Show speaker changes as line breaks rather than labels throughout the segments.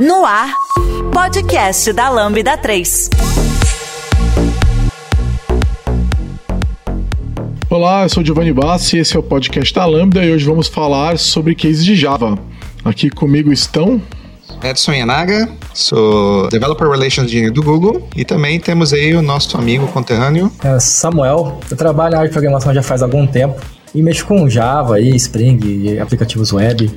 No ar, podcast da Lambda 3.
Olá, eu sou Giovanni Bassi, esse é o podcast da Lambda e hoje vamos falar sobre cases de Java. Aqui comigo estão
Edson Yanaga, sou Developer Relations Engineer do Google e também temos aí o nosso amigo conterrâneo.
É Samuel, eu trabalho na área de programação já faz algum tempo e mexo com Java, e Spring e aplicativos web.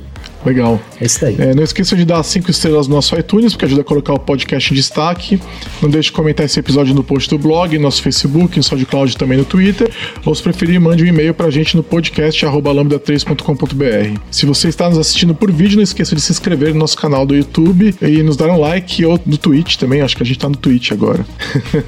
Legal.
É isso daí.
É, não esqueça de dar cinco estrelas no nosso iTunes, porque ajuda a colocar o podcast em destaque. Não deixe de comentar esse episódio no post do blog, nosso Facebook, no SoundCloud também no Twitter. Ou se preferir, mande um e-mail pra gente no podcast lambda3.com.br. Se você está nos assistindo por vídeo, não esqueça de se inscrever no nosso canal do YouTube e nos dar um like ou no Twitch também. Acho que a gente tá no Twitch agora.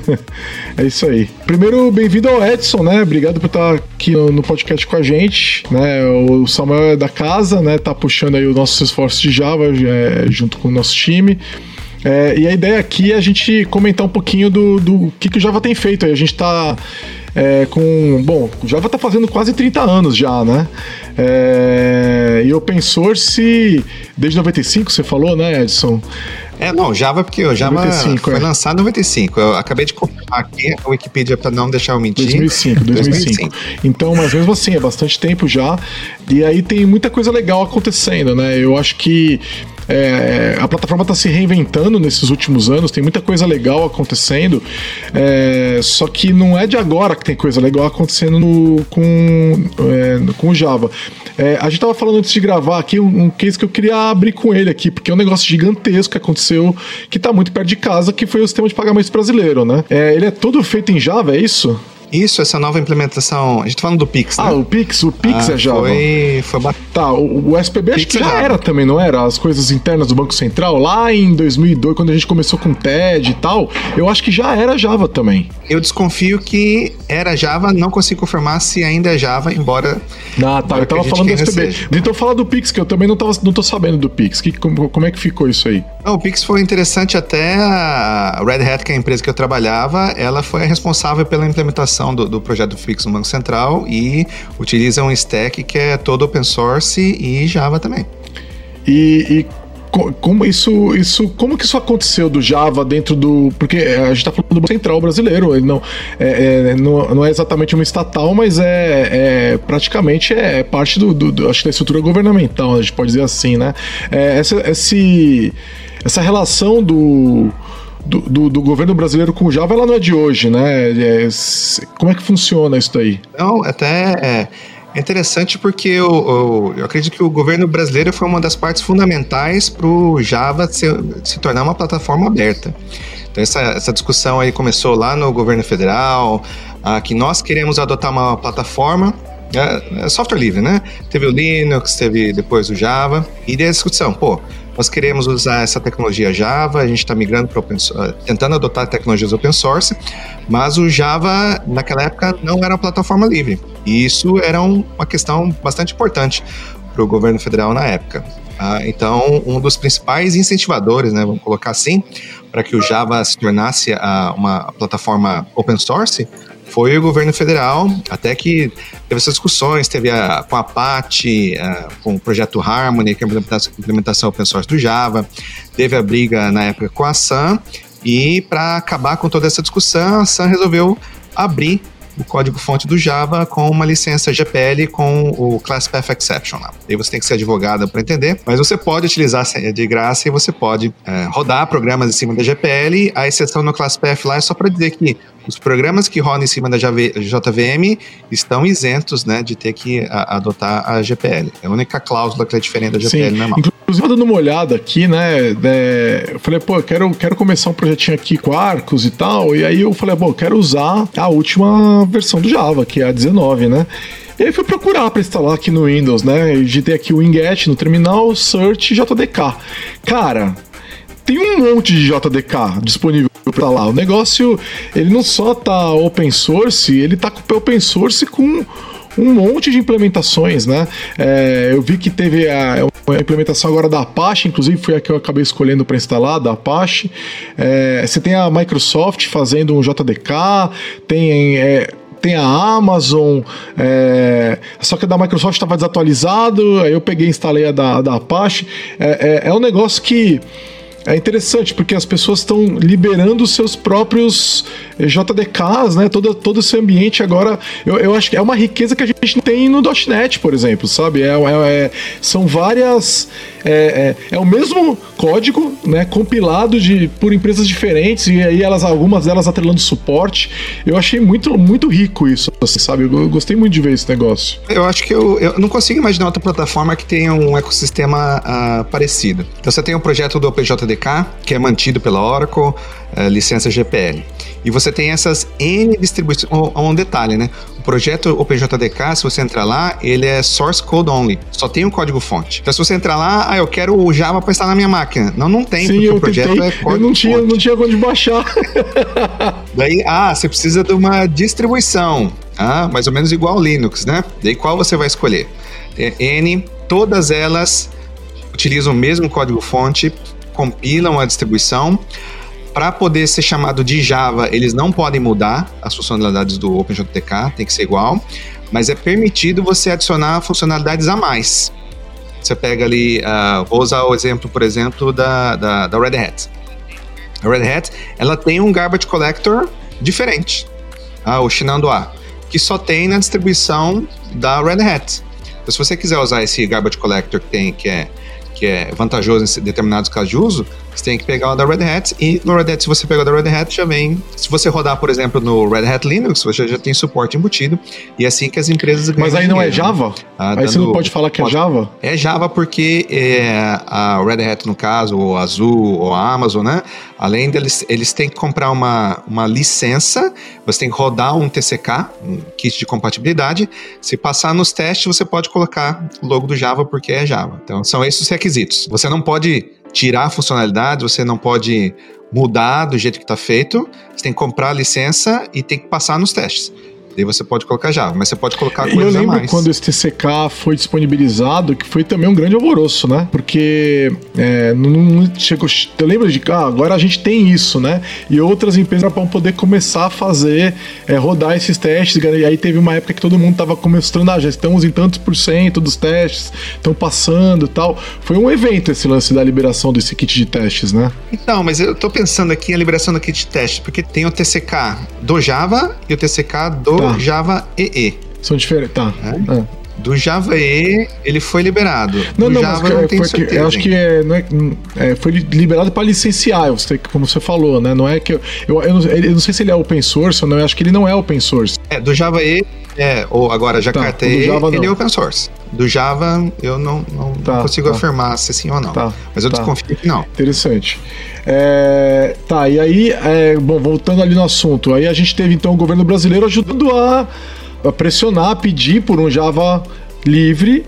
é isso aí. Primeiro, bem-vindo ao Edson, né? Obrigado por estar aqui no, no podcast com a gente. Né? O Samuel é da casa, né? Tá puxando aí os nossos esforços de Java é, junto com o nosso time. É, e a ideia aqui é a gente comentar um pouquinho do, do que, que o Java tem feito. A gente está é, com. Bom, o Java está fazendo quase 30 anos já, né? É, e open source desde 95, você falou, né, Edson?
É, não, Java, porque o Java 95, foi é. lançado em 95. Eu acabei de confirmar aqui a Wikipedia para não deixar eu mentir.
2005, 2005, 2005. Então, mas mesmo assim, é bastante tempo já. E aí tem muita coisa legal acontecendo, né? Eu acho que é, a plataforma está se reinventando nesses últimos anos, tem muita coisa legal acontecendo, é, só que não é de agora que tem coisa legal acontecendo no, com, é, com o Java. É, a gente estava falando antes de gravar aqui um, um, case que eu queria abrir com ele aqui, porque é um negócio gigantesco que aconteceu, que está muito perto de casa, que foi o sistema de pagamentos brasileiro, né? É, ele é todo feito em Java, é isso?
Isso, essa nova implementação. A gente tá falando do Pix, né?
Ah, o Pix, o Pix
ah,
é Java.
Foi, foi
Tá, o, o SPB Pix acho que é já Java. era também, não era? As coisas internas do Banco Central, lá em 2002, quando a gente começou com TED e tal, eu acho que já era Java também.
Eu desconfio que era Java, não consigo confirmar se ainda é Java, embora.
Ah, tá, eu tava falando do SPB. Seja. Então fala do Pix, que eu também não, tava, não tô sabendo do Pix. Que, como, como é que ficou isso aí?
Não, o Pix foi interessante até a Red Hat, que é a empresa que eu trabalhava, ela foi a responsável pela implementação do, do projeto fixo no Banco Central e utiliza um stack que é todo open source e Java também.
E, e como isso, isso, como que isso aconteceu do Java dentro do, porque a gente está falando do Banco Central brasileiro, ele não é, é, não, não, é exatamente uma estatal, mas é, é praticamente é parte do, do, do, acho da estrutura governamental, a gente pode dizer assim, né? É, essa, esse, essa relação do do, do, do, governo brasileiro com Java, ela não é de hoje, né? É, como é que funciona isso daí?
Não, até é, é interessante porque eu, eu, eu, acredito que o governo brasileiro foi uma das partes fundamentais para o Java se, se tornar uma plataforma aberta. Então essa, essa discussão aí começou lá no governo federal, ah, que nós queremos adotar uma plataforma é, é, software livre, né? Teve o Linux, teve depois o Java, e daí a discussão, pô, nós queremos usar essa tecnologia Java, a gente está migrando para open source, tentando adotar tecnologias open source, mas o Java naquela época não era uma plataforma livre. E isso era um, uma questão bastante importante para o governo federal na época. Ah, então, um dos principais incentivadores, né, vamos colocar assim, para que o Java se tornasse uma plataforma open source foi o governo federal, até que teve essas discussões, teve a, com a a, com o projeto Harmony, que é a implementação, open source do Java, teve a briga na época com a Sun, e para acabar com toda essa discussão, a Sun resolveu abrir o código-fonte do Java com uma licença GPL com o Class Path Exception lá. Aí você tem que ser advogado para entender, mas você pode utilizar de graça e você pode é, rodar programas em cima da GPL. A exceção no Class Path lá é só para dizer que os programas que rodam em cima da JVM estão isentos né, de ter que a, adotar a GPL. É a única cláusula que é diferente da GPL Sim. normal.
Inclusive, dando uma olhada aqui, né? né eu falei, pô, eu quero, quero começar um projetinho aqui com Arcos e tal. E aí eu falei, bom, quero usar a última versão do Java, que é a 19, né? E aí fui procurar para instalar aqui no Windows, né? Digitei aqui o Winget no terminal, search JDK. Cara, tem um monte de JDK disponível para lá. O negócio, ele não só tá open source, ele tá com open source com um monte de implementações, né? É, eu vi que teve a, a, implementação agora da Apache, inclusive foi a que eu acabei escolhendo para instalar, da Apache. É, você tem a Microsoft fazendo um JDK, tem. É, tem a Amazon, é, só que a da Microsoft estava desatualizado, aí eu peguei e instalei a da, da Apache. É, é, é um negócio que é interessante porque as pessoas estão liberando seus próprios eh, JDKs, né? Todo, todo esse ambiente agora. Eu, eu acho que é uma riqueza que a gente tem no .NET, por exemplo, sabe? É, é, é são várias. É, é, é, o mesmo código, né? Compilado de, por empresas diferentes e aí elas, algumas delas atrelando suporte. Eu achei muito, muito rico isso, assim, sabe? Eu, eu gostei muito de ver esse negócio.
Eu acho que eu, eu não consigo imaginar outra plataforma que tenha um ecossistema uh, parecido. Então você tem um projeto do OpenJDK, que é mantido pela Oracle, uh, licença GPL. E você tem essas N distribuições. Um, um detalhe, né? O projeto OpenJDK, se você entrar lá, ele é source code only. Só tem o um código fonte. Então, se você entrar lá, ah, eu quero o Java para instalar na minha máquina. Não, não tem,
Sim, porque o projeto tentei. é código eu não tinha, fonte. não tinha onde baixar.
Daí, ah, você precisa de uma distribuição. Ah, mais ou menos igual ao Linux, né? Daí qual você vai escolher? N, todas elas utilizam o mesmo código fonte, compilam a distribuição. Para poder ser chamado de Java, eles não podem mudar as funcionalidades do OpenJDK, tem que ser igual, mas é permitido você adicionar funcionalidades a mais. Você pega ali, uh, vou usar o exemplo, por exemplo, da, da, da, Red Hat. A Red Hat, ela tem um garbage collector diferente, uh, o Shenandoah, que só tem na distribuição da Red Hat. Então, se você quiser usar esse garbage collector que tem, que é que é vantajoso em determinados casos de uso, você tem que pegar o da Red Hat e no Red Hat, se você pegar da Red Hat, já vem. Se você rodar, por exemplo, no Red Hat Linux, você já tem suporte embutido e é assim que as empresas
ganham. Mas aí não é dinheiro, é Java? Ah, aí você não pode falar que é Java?
É Java porque é, a Red Hat, no caso, ou a Azul, ou a Amazon, né? Além deles, eles têm que comprar uma, uma licença, você tem que rodar um TCK, um kit de compatibilidade. Se passar nos testes, você pode colocar o logo do Java porque é Java. Então, são esses os requisitos. Você não pode tirar funcionalidade, você não pode mudar do jeito que está feito, você tem que comprar a licença e tem que passar nos testes. Daí você pode colocar Java, mas você pode colocar coisas
Eu lembro
quando
esse TCK foi disponibilizado, que foi também um grande alvoroço, né? Porque é, não, não chegou. Eu lembro de que ah, agora a gente tem isso, né? E outras empresas vão poder começar a fazer, é, rodar esses testes. E aí teve uma época que todo mundo estava começando, ah, já estamos em tantos por cento dos testes, estão passando tal. Foi um evento esse lance da liberação desse kit de testes, né?
Então, mas eu tô pensando aqui a liberação do kit de testes, porque tem o TCK do Java e o TCK do tá. Java EE.
São diferentes, tá. É?
É. Do Java EE, ele foi liberado.
Não, do não, Java, mas não tenho certeza, eu acho que é, é, é foi liberado para licenciar, você, como você falou, né? Não é que eu, eu, eu, não, eu, não, sei se ele é open source ou não, eu acho que ele não é open source.
É, do Java E, é, ou agora Jakarta tá, E, ele é open source. Do Java, eu não, não, tá, não consigo tá. afirmar se sim ou não. Tá, mas eu tá. desconfio que não.
Interessante. É, tá, e aí, é, bom, voltando ali no assunto, aí a gente teve então o governo brasileiro ajudando a, a pressionar, a pedir por um Java livre.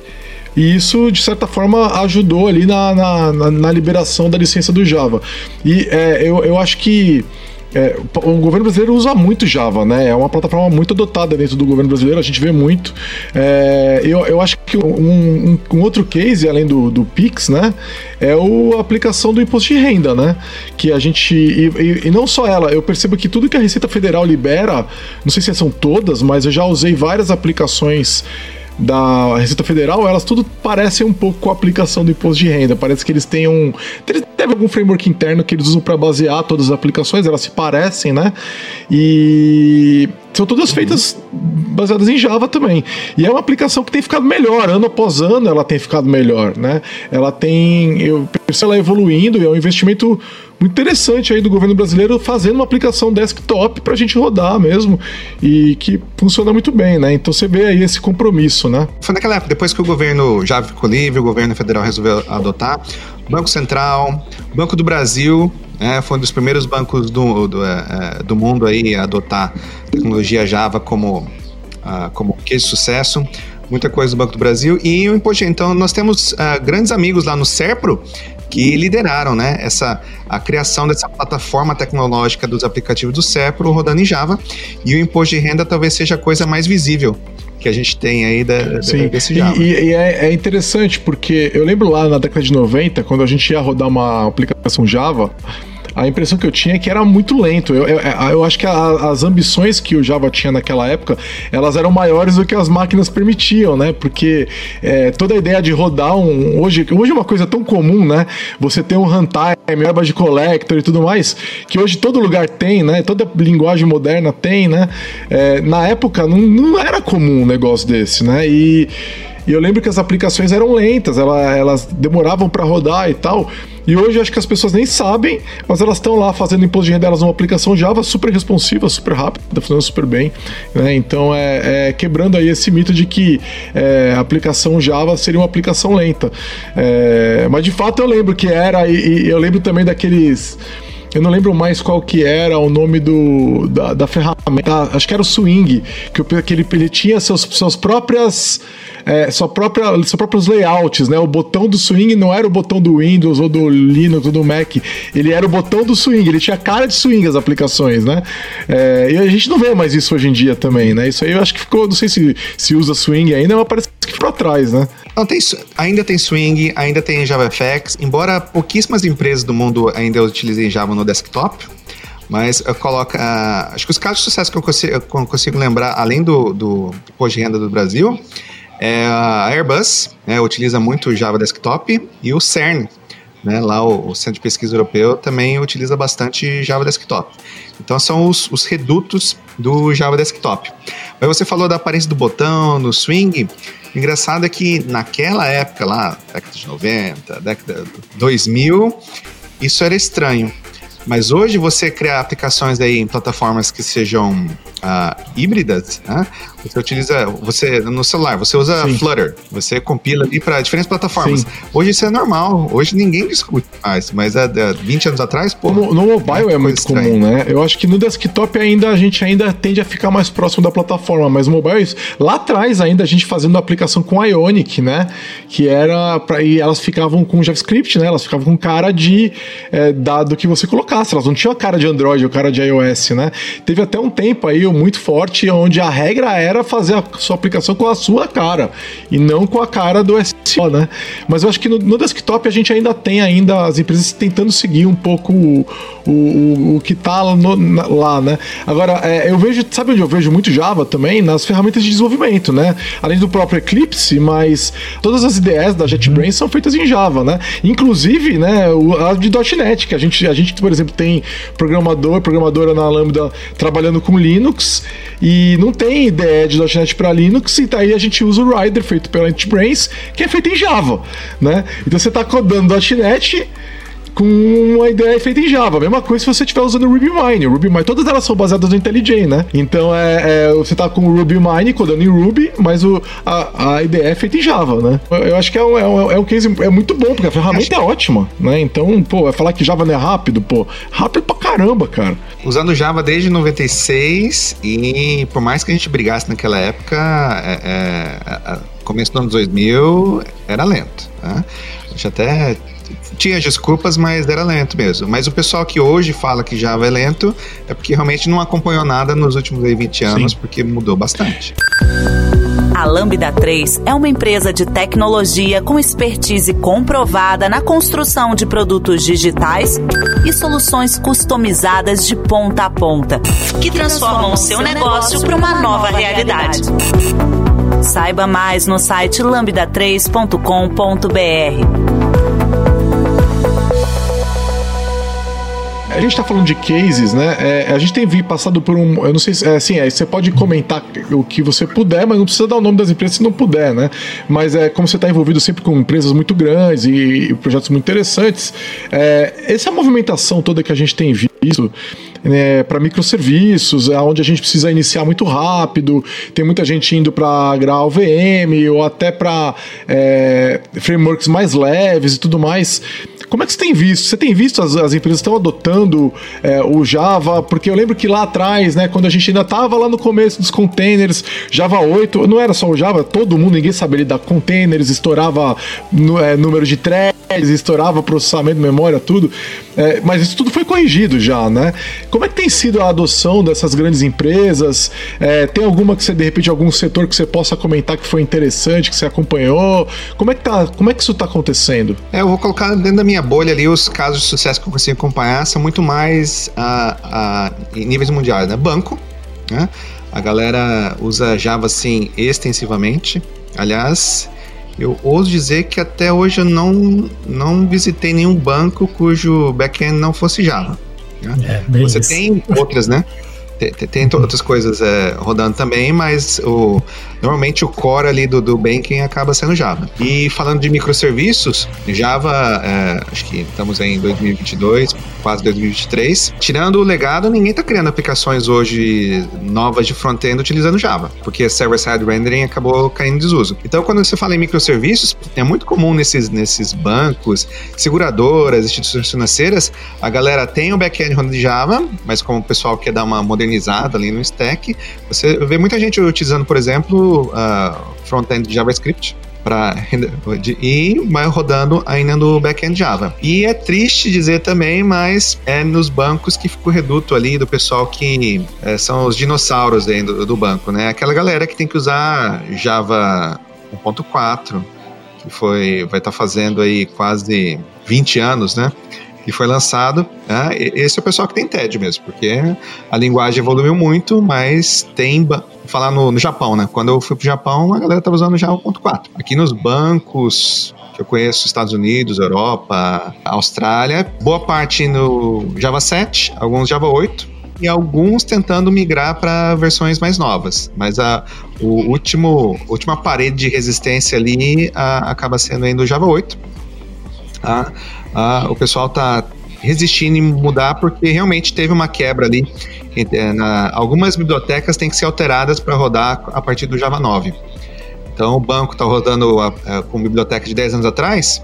E isso, de certa forma, ajudou ali na, na, na, na liberação da licença do Java. E é, eu, eu acho que é, o governo brasileiro usa muito Java, né? É uma plataforma muito adotada dentro do governo brasileiro, a gente vê muito. É, eu, eu acho que um, um, outro case, além do, do Pix, né? É a aplicação do imposto de renda, né? Que a gente. E, e, não só ela, eu percebo que tudo que a Receita Federal libera, não sei se são todas, mas eu já usei várias aplicações da Receita Federal, elas tudo parecem um pouco com a aplicação do imposto de renda. Parece que eles têm um. Deve algum framework interno que eles usam para basear todas as aplicações, elas se parecem, né? E são todas feitas baseadas em Java também. E é uma aplicação que tem ficado melhor, ano após ano ela tem ficado melhor, né? Ela tem. Eu percebo ela evoluindo, é um investimento muito interessante aí do governo brasileiro fazendo uma aplicação desktop para a gente rodar mesmo e que funciona muito bem, né? Então você vê aí esse compromisso, né?
Foi naquela época, depois que o governo já ficou livre, o governo federal resolveu adotar, Banco Central, Banco do Brasil, é, foi um dos primeiros bancos do, do, é, é do mundo aí a adotar tecnologia Java como, uh, como case de sucesso muita coisa do Banco do Brasil e imposto. Então, nós temos uh, grandes amigos lá no Serpro que lideraram né, essa, a criação dessa plataforma tecnológica dos aplicativos do Cepro rodando em Java. E o imposto de renda talvez seja a coisa mais visível que a gente tem aí da,
Sim. desse Java. E, e é, é, interessante porque eu lembro lá na década de 90, quando a gente ia rodar uma aplicação Java, a impressão que eu tinha é que era muito lento. Eu, eu, eu acho que a, as ambições que o Java tinha naquela época, elas eram maiores do que as máquinas permitiam, né? Porque é, toda a ideia de rodar um. Hoje, hoje é uma coisa tão comum, né? Você ter um runtime, aba de collector e tudo mais, que hoje todo lugar tem, né? Toda linguagem moderna tem, né? É, na época não, não era comum um negócio desse, né? E. E eu lembro que as aplicações eram lentas, elas, elas demoravam para rodar e tal. E hoje acho que as pessoas nem sabem, mas elas estão lá fazendo imposto de renda delas numa aplicação Java super responsiva, super rápida, funcionando super bem. Né? Então é, é, quebrando aí esse mito de que é, a aplicação Java seria uma aplicação lenta. É, mas de fato eu lembro que era, e, e eu lembro também daqueles. Eu não lembro mais qual que era o nome do, da, da ferramenta. Acho que era o Swing, que, que ele, ele tinha seus, suas próprias é, sua própria, seus próprios layouts, né? O botão do swing não era o botão do Windows ou do Linux ou do Mac, ele era o botão do swing, ele tinha cara de swing as aplicações, né? É, e a gente não vê mais isso hoje em dia também, né? Isso aí eu acho que ficou, não sei se, se usa swing ainda, mas parece ficou atrás, né?
Não, tem, ainda tem swing, ainda tem JavaFX, embora pouquíssimas empresas do mundo ainda utilizem Java no desktop, mas eu coloco. Uh, acho que os casos de sucesso que eu consigo, eu consigo lembrar, além do, do de renda do Brasil, é, a Airbus né, utiliza muito o Java Desktop e o CERN, né, lá o, o, Centro de Pesquisa Europeu, também utiliza bastante Java Desktop. Então são os, os redutos do Java Desktop. Mas você falou da aparência do botão, no swing. O engraçado é que naquela época lá, década de 90, década de 2000, isso era estranho. Mas hoje você criar aplicações aí em plataformas que sejam uh, híbridas, né? Você utiliza, você no celular, você usa Sim. Flutter, você compila ali para diferentes plataformas. Sim. Hoje isso é normal, hoje ninguém discute mais, mas há, há 20 anos atrás, pô.
No, no mobile é, é muito estranha. comum, né? Eu acho que no desktop ainda a gente ainda tende a ficar mais próximo da plataforma, mas mobile lá atrás ainda a gente fazendo a aplicação com Ionic, né? Que era para e elas ficavam com JavaScript, né? Elas ficavam com cara de é, dado que você elas não tinham a cara de Android ou cara de iOS, né? Teve até um tempo aí muito forte onde a regra era fazer a sua aplicação com a sua cara e não com a cara do SEO, né? Mas eu acho que no, no desktop a gente ainda tem ainda as empresas tentando seguir um pouco o, o, o que tá no, na, lá, né? Agora, é, eu vejo, sabe onde eu vejo muito Java também? Nas ferramentas de desenvolvimento, né? Além do próprio Eclipse, mas todas as IDEs da JetBrains são feitas em Java, né? Inclusive, né, a de .NET, que a gente, a gente, por exemplo, tem programador, programadora na Lambda trabalhando com Linux e não tem IDE de .NET para Linux, e daí a gente usa o Rider feito pela NetBrains, que é feito em Java, né? Então você está codando .NET com uma ideia feita em Java. Mesma coisa se você estiver usando o RubyMine. O RubyMine, todas elas são baseadas no IntelliJ, né? Então é, é, você tá com o RubyMine codando em Ruby, mas o, a, a ideia é feita em Java, né? Eu acho que é um, é um, é um case é muito bom, porque a ferramenta é ótima, né? Então, pô, é falar que Java não é rápido, pô, rápido pra caramba, cara.
Usando Java desde 96 e por mais que a gente brigasse naquela época, é, é começo dos anos 2000 era lento, né? A gente até tinha desculpas, mas era lento mesmo. Mas o pessoal que hoje fala que Java é lento é porque realmente não acompanhou nada nos últimos 20 anos, Sim. porque mudou bastante.
A Lambda 3 é uma empresa de tecnologia com expertise comprovada na construção de produtos digitais e soluções customizadas de ponta a ponta, que transformam o seu negócio para uma nova realidade. Saiba mais no site lambda3.com.br.
A gente tá falando de cases, né? É, a gente tem vi, passado por um. Eu não sei se. É, assim, é, você pode comentar o que você puder, mas não precisa dar o nome das empresas se não puder, né? Mas é como você está envolvido sempre com empresas muito grandes e, e projetos muito interessantes. É, essa movimentação toda que a gente tem visto né, para microserviços, onde a gente precisa iniciar muito rápido, tem muita gente indo para Graal VM ou até para é, frameworks mais leves e tudo mais. Como é que você tem visto? Você tem visto as, as empresas estão adotando é, o Java? Porque eu lembro que lá atrás, né, quando a gente ainda estava lá no começo dos containers, Java 8, não era só o Java, todo mundo, ninguém sabia lidar com containers, estourava é, número de threads, estourava processamento memória, tudo. É, mas isso tudo foi corrigido já, né? Como é que tem sido a adoção dessas grandes empresas? É, tem alguma que você, de repente, algum setor que você possa comentar que foi interessante, que você acompanhou? Como é que, tá, como é que isso está acontecendo?
É, eu vou colocar dentro da minha minha bolha ali, os casos de sucesso que eu consigo acompanhar são muito mais a, a, em níveis mundiais, né? Banco, né? A galera usa Java assim extensivamente. Aliás, eu ouso dizer que até hoje eu não, não visitei nenhum banco cujo back-end não fosse Java. Né? É, Você isso. tem outras, né? Tem, tem, outras coisas é, rodando também, mas o, normalmente o core ali do, do banking acaba sendo Java. E falando de microserviços, Java, é, acho que estamos em 2022, quase 2023. Tirando o legado, ninguém está criando aplicações hoje novas de front-end utilizando Java, porque server-side rendering acabou caindo em desuso. Então, quando você fala em microserviços, é muito comum nesses, nesses bancos, seguradoras, instituições financeiras, a galera tem o back-end rodando de Java, mas como o pessoal quer dar uma modernizada ali no stack, você vê muita gente utilizando, por exemplo, uh, front-end de JavaScript para e vai rodando ainda no back-end Java. E é triste dizer também, mas é nos bancos que fica o reduto ali do pessoal que é, são os dinossauros do, do banco, né? Aquela galera que tem que usar Java 1.4, que foi vai estar tá fazendo aí quase 20 anos, né? E foi lançado. Né? Esse é o pessoal que tem TED mesmo, porque a linguagem evoluiu muito, mas tem. Falar no, no Japão, né? Quando eu fui pro Japão, a galera tava usando Java 1.4. Aqui nos bancos, que eu conheço Estados Unidos, Europa, Austrália, boa parte no Java 7, alguns Java 8 e alguns tentando migrar para versões mais novas. Mas a o último última parede de resistência ali a, acaba sendo ainda o Java 8. Tá? ah, o pessoal está resistindo em mudar porque realmente teve uma quebra ali. Eh, na, algumas bibliotecas têm que ser alteradas para rodar a partir do Java 9. Então o banco está rodando a, a, com biblioteca de 10 anos atrás,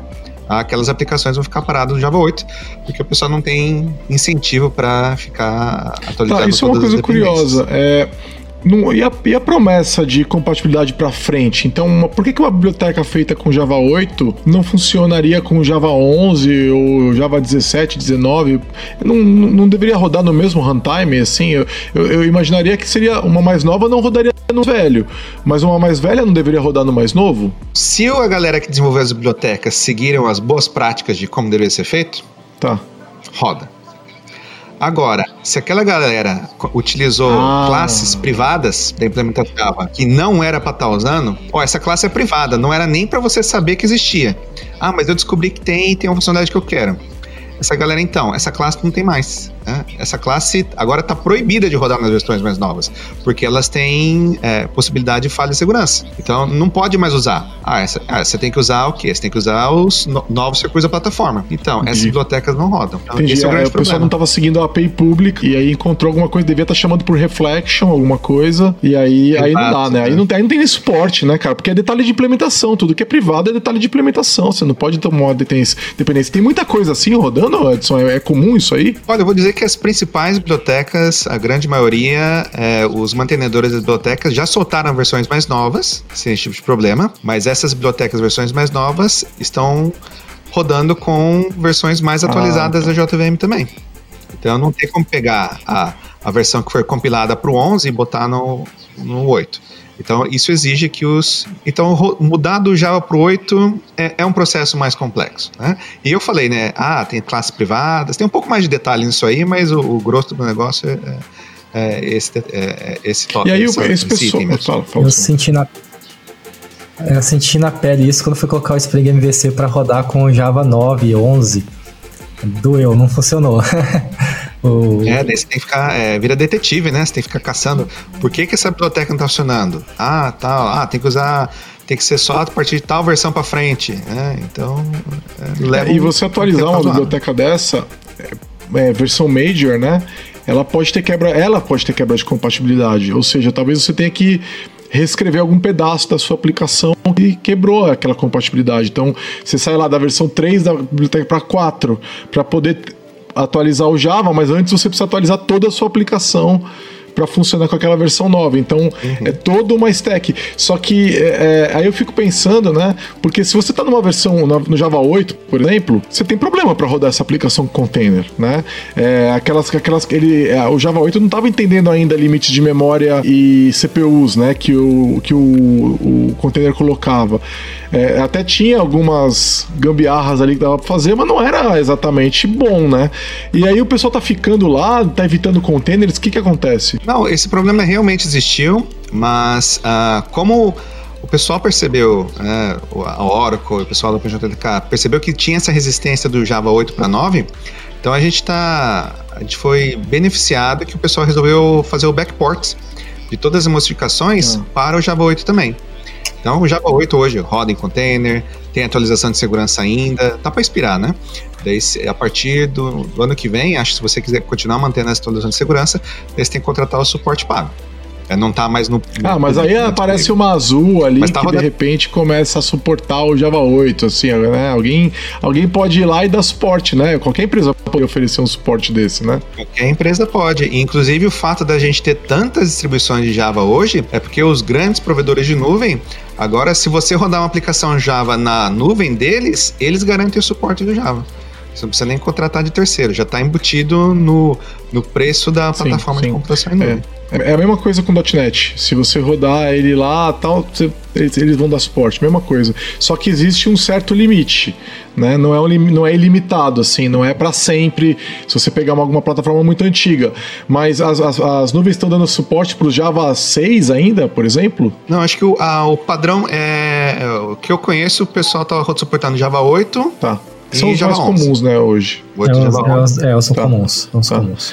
aquelas aplicações vão ficar paradas no Java 8, porque o pessoal não tem incentivo para ficar atualizando. Tá,
isso é uma coisa curiosa. É, não, e, a, e, a, promessa de compatibilidade para frente? Então, uma, por que, que uma biblioteca feita com Java 8 não funcionaria com Java 11 ou Java 17, 19? Não, não deveria rodar no mesmo runtime? Assim, eu, eu, eu, imaginaria que seria uma mais nova não rodaria no velho, mas uma mais velha não deveria rodar no mais novo?
Se a galera que desenvolveu as bibliotecas seguiram as boas práticas de como deveria ser feito,
tá.
roda. Agora, se aquela galera utilizou ah. classes privadas da implementação Java que não era para estar tá usando, ó, essa classe é privada, não era nem para você saber que existia. Ah, mas eu descobri que tem e tem uma funcionalidade que eu quero. Essa galera, então, essa classe não tem mais. Né? Essa classe agora está proibida de rodar nas versões mais novas, porque elas têm é, possibilidade de falha de segurança. Então, não pode mais usar. Ah, essa, ah, você tem que usar o quê? Você tem que usar os no, novos recursos da plataforma. Então, Entendi. essas bibliotecas não rodam. Então,
Entendi. Esse é o, é, o pessoal não estava seguindo a API pública e aí encontrou alguma coisa, devia estar tá chamando por reflection, alguma coisa, e aí, Exato, aí não dá, né? Aí, não tem, aí não tem nem suporte, né, cara? Porque é detalhe de implementação. Tudo que é privado é detalhe de implementação. Você não pode tomar uma dependência. Tem muita coisa assim rodando, Edson? É, é comum isso aí?
Olha, eu vou dizer que as principais bibliotecas, a grande maioria, é, os mantenedores das bibliotecas já soltaram versões mais novas, sem esse tipo de problema, mas essas bibliotecas, versões mais novas, estão rodando com versões mais ah, atualizadas ah, tá. da JVM também. Então não tem como pegar a, a versão que foi compilada para o 11 e botar no, no 8. Então, isso exige que os. Então, mudar do Java para o 8 é, é, um processo mais complexo. Né? E eu falei, né? Ah, tem classes privadas, tem um pouco mais de detalhe nisso aí, mas o, o grosso do negócio é, é, é esse, é, é esse
toque. E aí, esse, esse pessoal.
Fala, eu senti na. Eu senti na pele isso quando fui colocar o Spring MVC para rodar com o Java 9, 11. Doeu, não funcionou.
O... É, daí você tem que ficar, é, vira detetive, né? Você tem que ficar caçando. Por que, que essa biblioteca não tá funcionando? Ah, tal. Ah, tem que usar tem que ser só a partir de tal versão para frente. Né? Então,
é, leva é, E você atualizar uma biblioteca dessa, é, é, versão major, né? Ela pode ter quebra, ela pode ter quebra de compatibilidade. Ou seja, talvez você tenha que reescrever algum pedaço da sua aplicação e quebrou aquela compatibilidade. Então, você sai lá da versão 3 da biblioteca para 4 para poder atualizar o Java, mas antes você precisa atualizar toda a sua aplicação para funcionar com aquela versão nova. Então uhum. é toda uma stack. Só que é, é, aí eu fico pensando, né? Porque se você está numa versão no Java 8, por exemplo, você tem problema para rodar essa aplicação container, né? É, aquelas, aquelas, ele, é, o Java 8 não estava entendendo ainda limites de memória e CPUs, né? Que o, que o, o container colocava. É, até tinha algumas gambiarras ali que dava pra fazer, mas não era exatamente bom, né? E aí o pessoal tá ficando lá, tá evitando containers, o que que acontece?
Não, esse problema realmente existiu, mas uh, como o pessoal percebeu, né, a Oracle, o pessoal da PJTK percebeu que tinha essa resistência do Java 8 para 9, então a gente tá, a gente foi beneficiado que o pessoal resolveu fazer o backport de todas as modificações ah. para o Java 8 também. Então o Java 8 hoje roda em container, tem atualização de segurança ainda, tá para expirar, né? Daí, a partir do, do, ano que vem, acho que se você quiser continuar mantendo essa atualização de segurança, você tem que contratar o suporte pago. É, não tá mais no.
Ah, mas aí aparece uma azul ali tá que rodando... de repente começa a suportar o Java 8, assim, né? Alguém, alguém pode ir lá e dar suporte, né? Qualquer empresa pode oferecer um suporte desse, né?
Qualquer empresa pode. Inclusive, o fato da gente ter tantas distribuições de Java hoje é porque os grandes provedores de nuvem, agora, se você rodar uma aplicação Java na nuvem deles, eles garantem o suporte do Java. Você não precisa nem contratar de terceiro, já está embutido no, no preço da plataforma sim, sim. de computação em nuvem.
É. É a mesma coisa com .NET. Se você rodar ele lá, tal, você, eles, eles, vão dar suporte, mesma coisa. Só que existe um certo limite, né? Não é, um, não é ilimitado, assim, não é para sempre. Se você pegar uma, alguma plataforma muito antiga, mas as, as, as nuvens estão dando suporte para o Java 6 ainda, por exemplo?
Não, acho que o, a, o padrão é, é o que eu conheço, o pessoal está suportando Java 8.
Tá. São os mais 11. comuns, né, hoje.
8 é, Java é, é, são tá. comuns. São tá. comuns.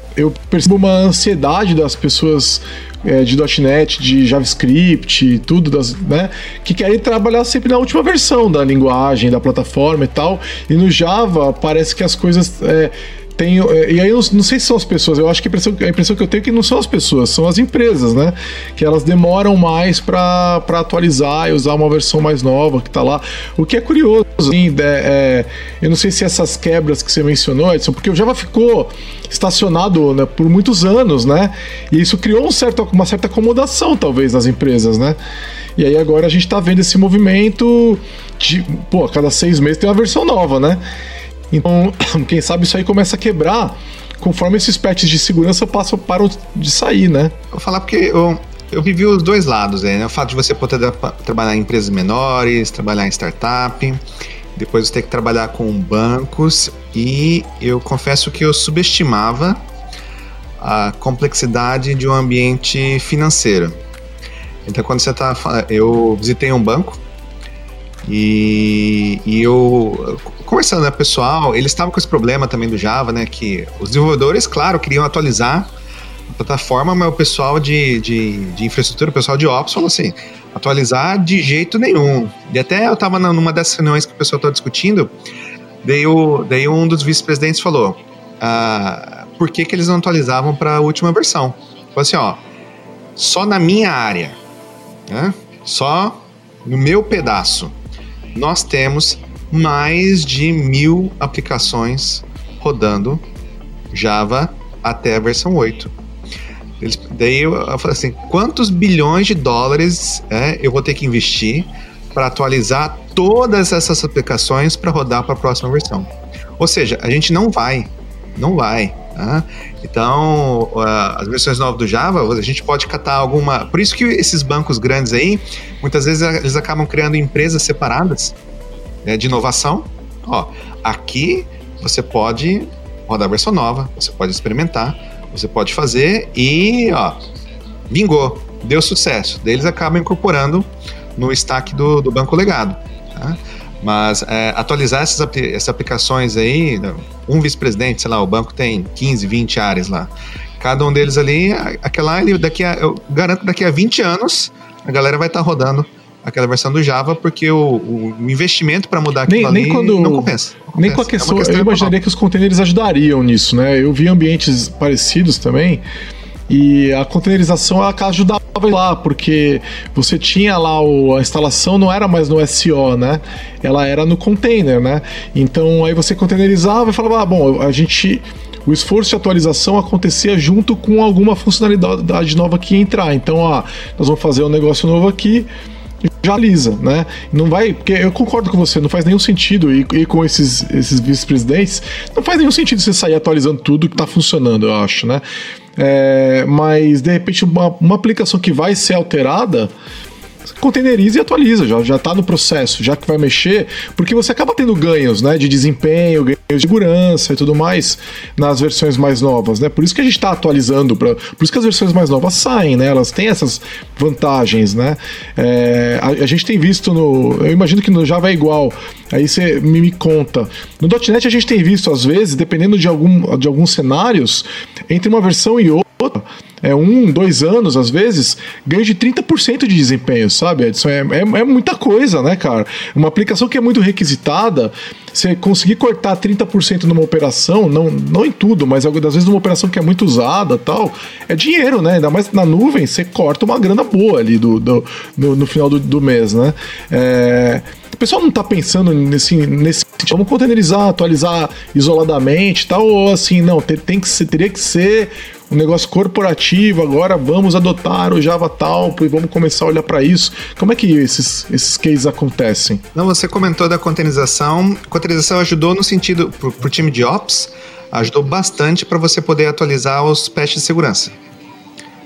eu percebo uma ansiedade das pessoas é, de .NET, de JavaScript, tudo, das, né? Que querem trabalhar sempre na última versão da linguagem, da plataforma e tal. E no Java parece que as coisas é, tenho. É, e aí eu não sei se são as pessoas, eu acho que a impressão, a impressão que eu tenho é que não são as pessoas, são as empresas, né? Que elas demoram mais para atualizar e usar uma versão mais nova que está lá. O que é curioso, assim, é, é, eu não sei se essas quebras que você mencionou, Edson, porque o Java ficou estacionado né, por muitos anos, né? E isso criou um certo, uma certa acomodação, talvez, nas empresas, né? E aí agora a gente está vendo esse movimento de, pô, a cada seis meses tem uma versão nova, né? Então, quem sabe isso aí começa a quebrar conforme esses patches de segurança passam param de sair, né?
Vou falar porque eu, eu vivi os dois lados, né? O fato de você poder trabalhar em empresas menores, trabalhar em startup, depois você ter que trabalhar com bancos e eu confesso que eu subestimava a complexidade de um ambiente financeiro. Então, quando você está. Eu visitei um banco e, e eu conversando, né, pessoal, eles estavam com esse problema também do Java, né? Que os desenvolvedores, claro, queriam atualizar a plataforma, mas o pessoal de, de, de infraestrutura, o pessoal de Ops falou assim: atualizar de jeito nenhum. E até eu estava numa dessas reuniões que o pessoal estava discutindo, daí, o, daí um dos vice-presidentes falou: ah, por que, que eles não atualizavam para a última versão? Falou assim: ó, só na minha área, né? Só no meu pedaço, nós temos mais de mil aplicações rodando Java até a versão 8. Eles, daí eu, eu falei assim: quantos bilhões de dólares é, eu vou ter que investir para atualizar todas essas aplicações para rodar para a próxima versão? Ou seja, a gente não vai, não vai. Tá? Então, as versões novas do Java, a gente pode catar alguma. Por isso que esses bancos grandes aí, muitas vezes eles acabam criando empresas separadas né, de inovação. Ó, aqui você pode rodar a versão nova, você pode experimentar, você pode fazer e, ó, vingou, deu sucesso. Daí eles acabam incorporando no stack do, do banco legado. Tá? Mas é, atualizar essas, essas aplicações aí, um vice-presidente, sei lá, o banco tem 15, 20 áreas lá. Cada um deles ali, aquela daqui a, eu garanto daqui a 20 anos, a galera vai estar tá rodando aquela versão do Java, porque o, o investimento para mudar aquilo nem, nem ali quando, não compensa. Não
nem com a questão, é questão eu imaginaria que os containers ajudariam nisso, né? Eu vi ambientes parecidos também, E a containerização ela ajudava lá, porque você tinha lá o, a instalação não era mais no SO, né? Ela era no container, né? Então aí você containerizava e falava, ah, bom, a gente o esforço de atualização acontecia junto com alguma funcionalidade nova que ia entrar. Então, ó, nós vamos fazer um negócio novo aqui, já alisa, né? Não vai, porque eu concordo com você, não faz nenhum sentido e com esses, esses vice-presidentes, não faz nenhum sentido você sair atualizando tudo que está funcionando, eu acho, né? É, mas de repente uma, uma aplicação que vai ser alterada containeriza e atualiza, já, já tá no processo, já que vai mexer, porque você acaba tendo ganhos, né, de desempenho, ganhos de segurança e tudo mais nas versões mais novas, né? Por isso que a gente está atualizando, pra, por isso que as versões mais novas saem, né? Elas têm essas vantagens, né? É, a, a, gente tem visto no, eu imagino que no Java é igual. Aí você me, me conta. No .NET a gente tem visto às vezes, dependendo de algum de alguns cenários, entre uma versão e outra é um, dois anos, às vezes, ganho de 30% de desempenho, sabe, Edson? É, é, é, muita coisa, né, cara? Uma aplicação que é muito requisitada, você conseguir cortar 30% numa operação, não, não em tudo, mas às vezes numa operação que é muito usada tal, é dinheiro, né? Ainda mais na nuvem, você corta uma grana boa ali do, do no, no final do, do mês, né? É o pessoal não está pensando nesse, nesse vamos containerizar, atualizar isoladamente tal, ou assim, não, tem, tem que ser, teria que ser um negócio corporativo, agora vamos adotar o Java Talpo e vamos começar a olhar para isso. Como é que esses, esses cases acontecem?
Não, você comentou da containerização. Containerização ajudou no sentido, para o time de Ops, ajudou bastante para você poder atualizar os patches de segurança.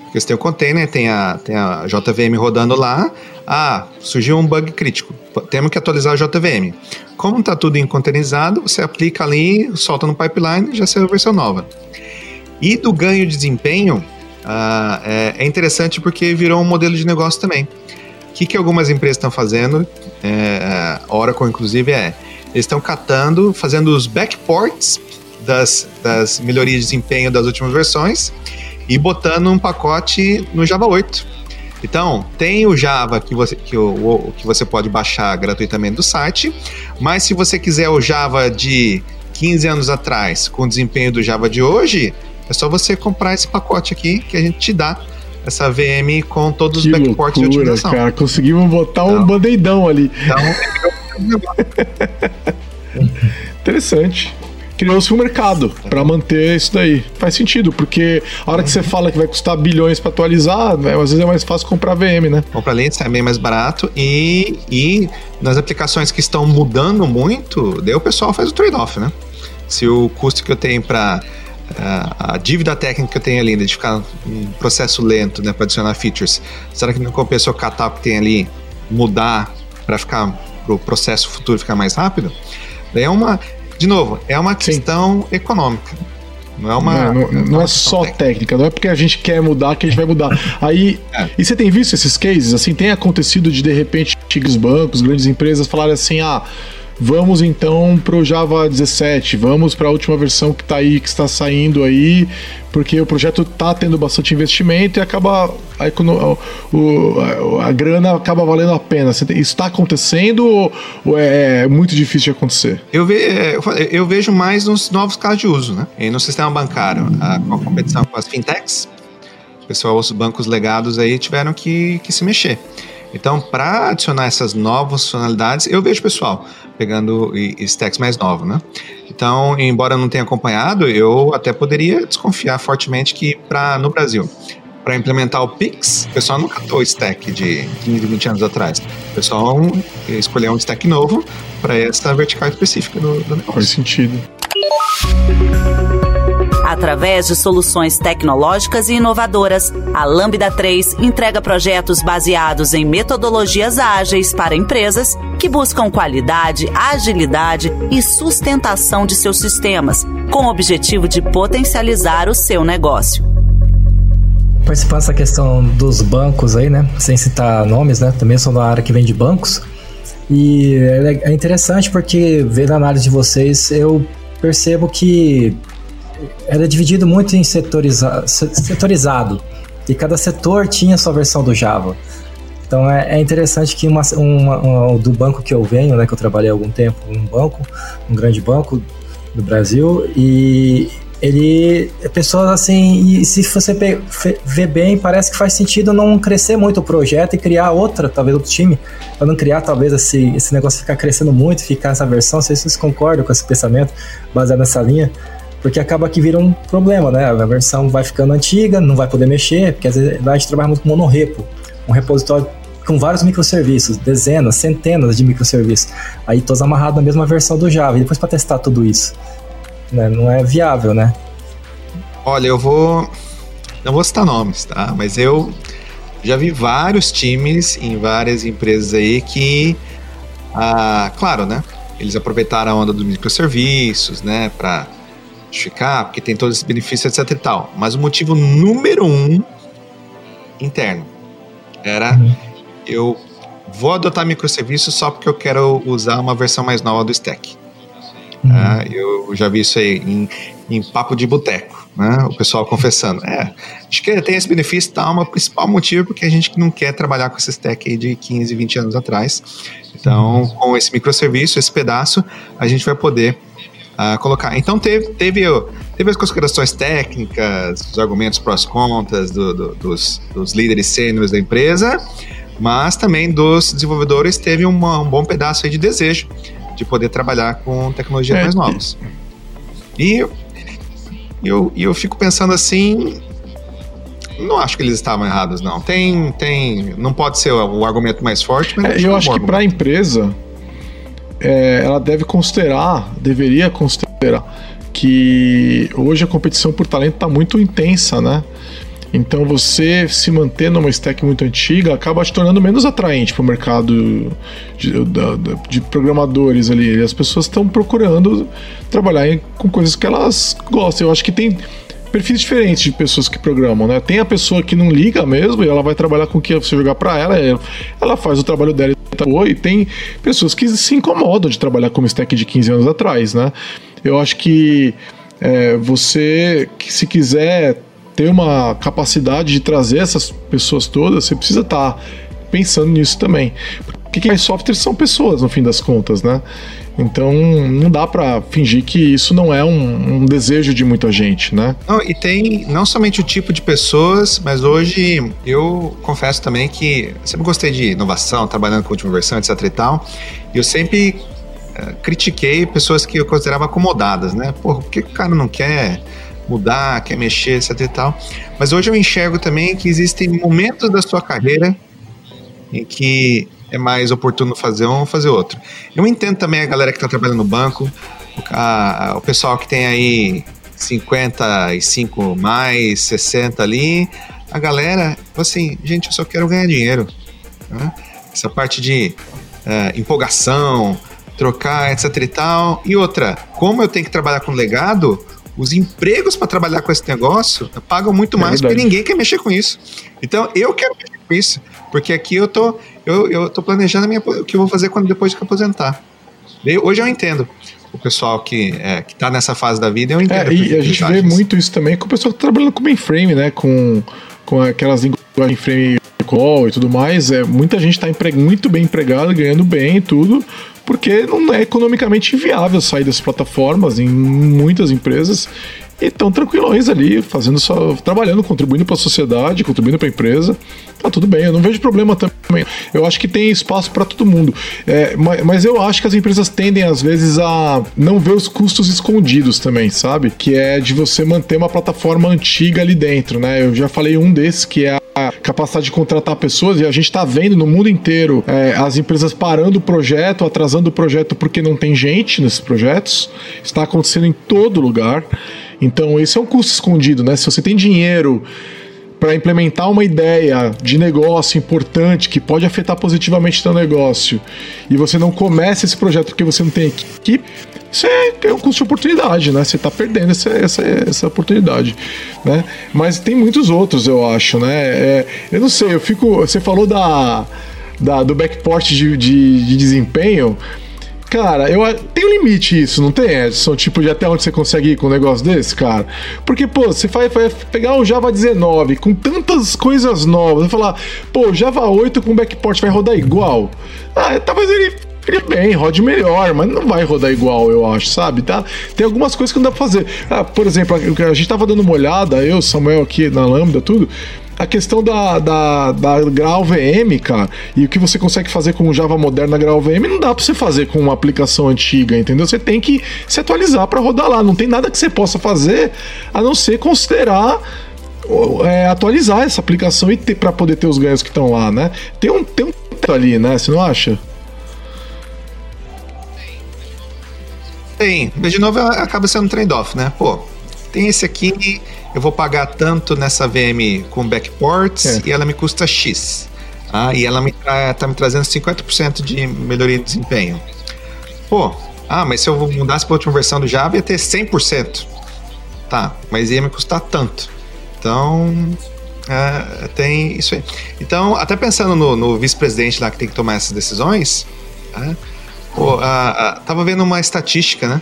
Porque você tem o container, tem a, tem a JVM rodando lá. Ah, surgiu um bug crítico. Temos que atualizar a JVM. Como está tudo containerizado, você aplica ali, solta no pipeline e já saiu a versão nova. E do ganho de desempenho, uh, é, é, interessante porque virou um modelo de negócio também. O que, que algumas empresas estão fazendo, é, Oracle inclusive, é eles estão catando, fazendo os backports das, das melhorias de desempenho das últimas versões e botando um pacote no Java 8. Então, tem o Java que você, que, o, que você pode baixar gratuitamente do site, mas se você quiser o Java de 15 anos atrás com o desempenho do Java de hoje, é só você comprar esse pacote aqui que a gente te dá essa VM com todos que os backports loucura, de utilização.
cara, conseguimos botar então, um bandeidão ali. Então, Interessante. Criou-se um mercado para manter isso daí. Faz sentido, porque a hora que você fala que vai custar bilhões para atualizar, né, às vezes é mais fácil comprar VM, né?
Comprar lentes é bem mais barato e, e nas aplicações que estão mudando muito, daí o pessoal faz o trade-off, né? Se o custo que eu tenho para a, dívida técnica que eu tenho ali, de ficar um processo lento, né, para adicionar features, será que não compensa o catar que tem ali, mudar para ficar para o processo futuro ficar mais rápido? É uma, de novo, é uma questão Sim. econômica. Não é uma.
Não, não, não, é só técnica. técnica. não é porque a gente quer mudar que a gente vai mudar. Aí. É. E você tem visto esses cases? Assim, tem acontecido de de repente os bancos, grandes empresas falarem assim: ah, Vamos então para o Java 17, vamos para a última versão que está aí, que está saindo aí, porque o projeto está tendo bastante investimento e acaba a, a, grana acaba valendo a pena. Isso está acontecendo ou, é, é muito difícil de acontecer?
Eu, ve, é, eu vejo mais nos novos casos de uso, né? E no sistema bancário, a competição com as fintechs, o pessoal, os bancos legados aí tiveram que, que se mexer. Então, para adicionar essas novas funcionalidades, eu vejo pessoal pegando stacks mais novos, né? Então, embora eu não tenha acompanhado, eu até poderia desconfiar fortemente que para no Brasil, para implementar o Pix, o pessoal não catou stack de 15, 20 anos atrás. O pessoal escolheu um stack novo para essa vertical específica do, do negócio.
Faz sentido.
Através de soluções tecnológicas e inovadoras, a Lambda 3 entrega projetos baseados em metodologias ágeis para empresas que buscam qualidade, agilidade e sustentação de seus sistemas, com o objetivo de potencializar o seu negócio.
Participando dessa questão dos bancos aí, né? Sem citar nomes, né? Também sou da área que vem de bancos. E é interessante porque, vendo a análise de vocês, eu percebo que era dividido muito em setoriza setorizado. E cada setor tinha sua versão do Java. Então é, é interessante que uma, uma, uma, do banco que eu venho, né, que eu trabalhei há algum tempo, um banco, um grande banco do Brasil, e ele. Pessoas assim. E se você ver bem, parece que faz sentido não crescer muito o projeto e criar outra, talvez outro time. Pra não criar, talvez, esse, esse negócio ficar crescendo muito, ficar essa versão. Não sei se vocês concordam com esse pensamento baseado nessa linha. Porque acaba que vira um problema, né? A versão vai ficando antiga, não vai poder mexer, porque às vezes a gente trabalha muito com monorepo. Um repositório com vários microserviços, dezenas, centenas de microserviços. Aí todos amarrados na mesma versão do Java. E depois para testar tudo isso né? Não é viável, né?
Olha, eu vou. Não vou citar nomes, tá? Mas eu já vi vários times em várias empresas aí que. Ah, claro, né? Eles aproveitaram a onda dos microserviços, né? Para justificar, porque tem todos esses benefícios, etc e tal. Mas o motivo número um interno era uhum. eu vou adotar microserviços só porque eu quero usar uma versão mais nova do stack. Uhum. Né? eu já vi isso aí em, em papo de boteco, né? o pessoal confessando. É, acho que tem esse benefício tal, mas o principal motivo é porque a gente não quer trabalhar com esse stack aí de 15, 20 anos atrás. Então, uhum. com esse microserviço, esse pedaço, a gente vai poder colocar. Então, teve, teve, teve as considerações técnicas, os argumentos prós contas do, do, dos, dos líderes sêniores da empresa, mas também dos desenvolvedores teve uma, um bom pedaço de desejo de poder trabalhar com tecnologias é, mais novas. E eu, eu fico pensando assim, não acho que eles estavam errados, não. Tem, tem, não pode ser o, o argumento mais forte,
mas é, eu acho que para a empresa é, ela deve considerar, deveria considerar que hoje a competição por talento está muito intensa, né? Então você se manter numa stack muito antiga acaba te tornando menos atraente para o mercado de, de, de, programadores ali. As pessoas estão procurando trabalhar com coisas que elas gostam. Eu acho que tem perfis diferentes de pessoas que programam, né? Tem a pessoa que não liga mesmo e ela vai trabalhar com o que você jogar para ela, ela faz o trabalho dela e tem pessoas que se incomodam de trabalhar com uma stack de 15 anos atrás, né? Eu acho que é, você, se quiser ter uma capacidade de trazer essas pessoas todas, você precisa estar tá pensando nisso também. Porque quem faz software são pessoas, no fim das contas, né? Então não dá para fingir que isso não é um, um, desejo de muita gente, né?
Não, e tem não somente o tipo de pessoas, mas hoje eu confesso também que sempre gostei de inovação, trabalhando com última versão, etc e tal. E eu sempre uh, critiquei pessoas que eu considerava acomodadas, né? Por que o cara não quer mudar, quer mexer, etc e tal. Mas hoje eu enxergo também que existem momentos da sua carreira em que é mais oportuno fazer um ou fazer outro. Eu entendo também a galera que está trabalhando no banco, a, a, o pessoal que tem aí 55 mais, 60 ali. A galera, assim, gente, eu só quero ganhar dinheiro. Né? Essa parte de uh, empolgação, trocar, etc e tal. E outra, como eu tenho que trabalhar com legado, os empregos para trabalhar com esse negócio pagam muito é mais porque ninguém quer mexer com isso. Então eu quero mexer com isso, porque aqui eu tô eu, eu tô planejando minha, o que eu vou fazer quando depois de aposentar. Hoje eu entendo o pessoal que é, que tá nessa fase da vida, eu entendo.
É, e a gente vê muito isso também com o pessoal que tá trabalhando com mainframe, né, com com aquelas linguagens mainframe call e tudo mais, é, muita gente está muito bem empregada, ganhando bem e tudo, porque não é economicamente viável sair das plataformas em muitas empresas e estão tranquilões ali, fazendo só, trabalhando, contribuindo para a sociedade, contribuindo para a empresa. Tá tudo bem, eu não vejo problema também. Eu acho que tem espaço para todo mundo. É, mas, mas, eu acho que as empresas tendem, às vezes, a não ver os custos escondidos também, sabe? Que é de você manter uma plataforma antiga ali dentro, né? Eu já falei um desses que é a capacidade de contratar pessoas e a gente está vendo no mundo inteiro é, as empresas parando o projeto, atrasando o projeto porque não tem gente nesses projetos. Está acontecendo em todo lugar. Então, esse é um custo escondido, né? Se você tem dinheiro para implementar uma ideia de negócio importante que pode afetar positivamente seu negócio e você não começa esse projeto porque você não tem equipe, isso é, é um custo de oportunidade, né? Você está perdendo essa, essa, essa oportunidade, né? Mas tem muitos outros, eu acho, né? É, eu não sei, eu fico... Você falou da, da do backport de, de, de desempenho... Cara, eu tem um limite isso, não tem, Edson? Tipo, de até onde você consegue ir com um negócio desse, cara? Porque, pô, você vai, vai pegar o Java 19 com tantas coisas novas, vai falar, pô, Java 8 com backport vai rodar igual. Ah, talvez ele ele bem, rode melhor, mas não vai rodar igual, eu acho, sabe? Tá? Tem algumas coisas que não dá pra fazer. Ah, por exemplo, a gente tava dando uma olhada, eu, Samuel aqui na Lambda, tudo a questão da, da, da Graal VM, cara, e o que você consegue fazer com o Java moderno na Graal VM, não dá pra você fazer com uma aplicação antiga, entendeu? Você tem que se atualizar para rodar lá. Não tem nada que você possa fazer a não ser considerar é, atualizar essa aplicação e para poder ter os ganhos que estão lá, né? Tem um tem um ali, né? Você não acha?
Tem, de novo acaba sendo um trade-off, né? Pô, tem esse aqui, eu vou pagar tanto nessa VM com backports é. e ela me custa X. Ah, e ela me tá me trazendo 50% de melhoria de desempenho. Pô, ah, mas se eu mudasse para a última versão do Java ia ter 100%. Tá, mas ia me custar tanto. Então, é, tem isso aí. Então, até pensando no, no vice-presidente lá que tem que tomar essas decisões, né? Pô, a, a, tava vendo uma estatística, né?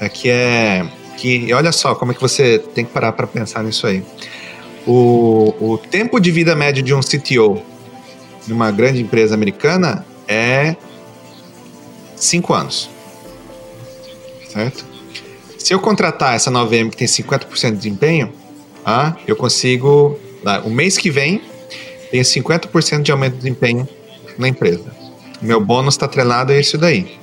É, que é que olha só como é que você tem que parar para pensar nisso aí. O, o tempo de vida médio de um CTO de uma grande empresa americana é cinco anos, certo? Se eu contratar essa 9M que tem 50% de desempenho, ah, eu consigo, o mês que vem, tenho 50% de aumento de desempenho na empresa. Meu bônus está atrelado a isso daí.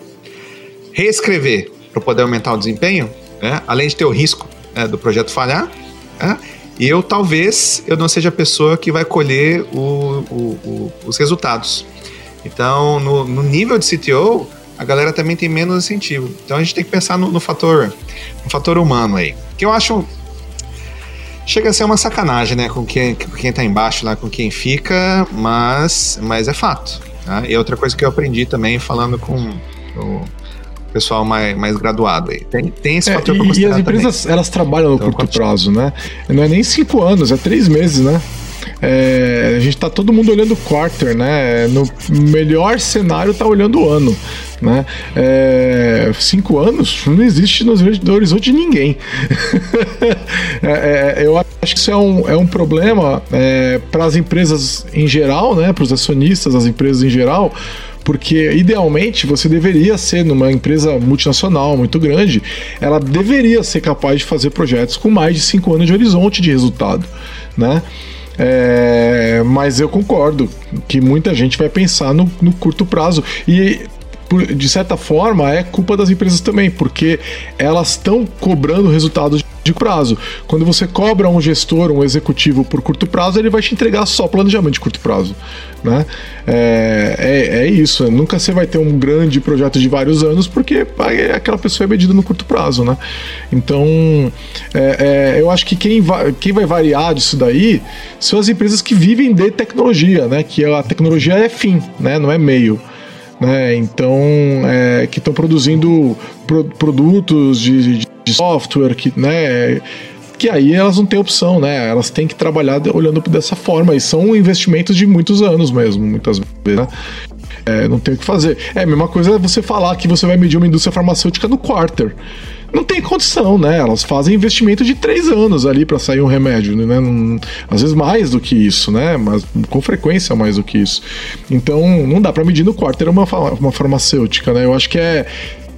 Reescrever para poder aumentar o desempenho, né? além de ter o risco né, do projeto falhar, né? eu talvez eu não seja a pessoa que vai colher o, o, o, os resultados. Então, no, no, nível de CTO, a galera também tem menos incentivo. Então a gente tem que pensar no, no fator, no fator humano aí. Que eu acho chega a ser uma sacanagem, né? Com quem, com quem tá embaixo lá, com quem fica, mas, mas é fato. Tá? E outra coisa que eu aprendi também falando com o pessoal mais, mais graduado aí. Tem, tem esse
é,
fator
e, e as empresas, também. elas trabalham no então, curto prazo, né? Não é nem cinco anos, é três meses, né? É, a gente tá todo mundo olhando o quarter, né? No melhor cenário tá olhando o ano, né? É, cinco anos não existe no horizonte de ninguém. é, é, eu acho que isso é um, é um problema é, para as empresas em geral, né? Para os acionistas, as empresas em geral porque idealmente você deveria ser numa empresa multinacional muito grande, ela deveria ser capaz de fazer projetos com mais de cinco anos de horizonte de resultado, né? É, mas eu concordo que muita gente vai pensar no, no curto prazo. E de certa forma, é culpa das empresas também, porque elas estão cobrando resultados de prazo. Quando você cobra um gestor, um executivo por curto prazo, ele vai te entregar só planejamento de curto prazo. Né? É, é, é isso. Nunca você vai ter um grande projeto de vários anos, porque aquela pessoa é medida no curto prazo. Né? Então, é, é, eu acho que quem vai, quem vai variar disso daí são as empresas que vivem de tecnologia, né? que a tecnologia é fim, né? não é meio. Né? Então, é, que estão produzindo pro, produtos de, de software, que, né, que aí elas não têm opção, né? Elas têm que trabalhar olhando dessa forma. E são investimentos de muitos anos mesmo, muitas vezes, né? É, não tem o que fazer. É a mesma coisa você falar que você vai medir uma indústria farmacêutica no quarter. Não tem condição, né? Elas fazem investimento de três anos ali para sair um remédio, né? Às vezes mais do que isso, né? Mas com frequência mais do que isso. Então não dá para medir no quarter uma, uma farmacêutica, né? Eu acho que é.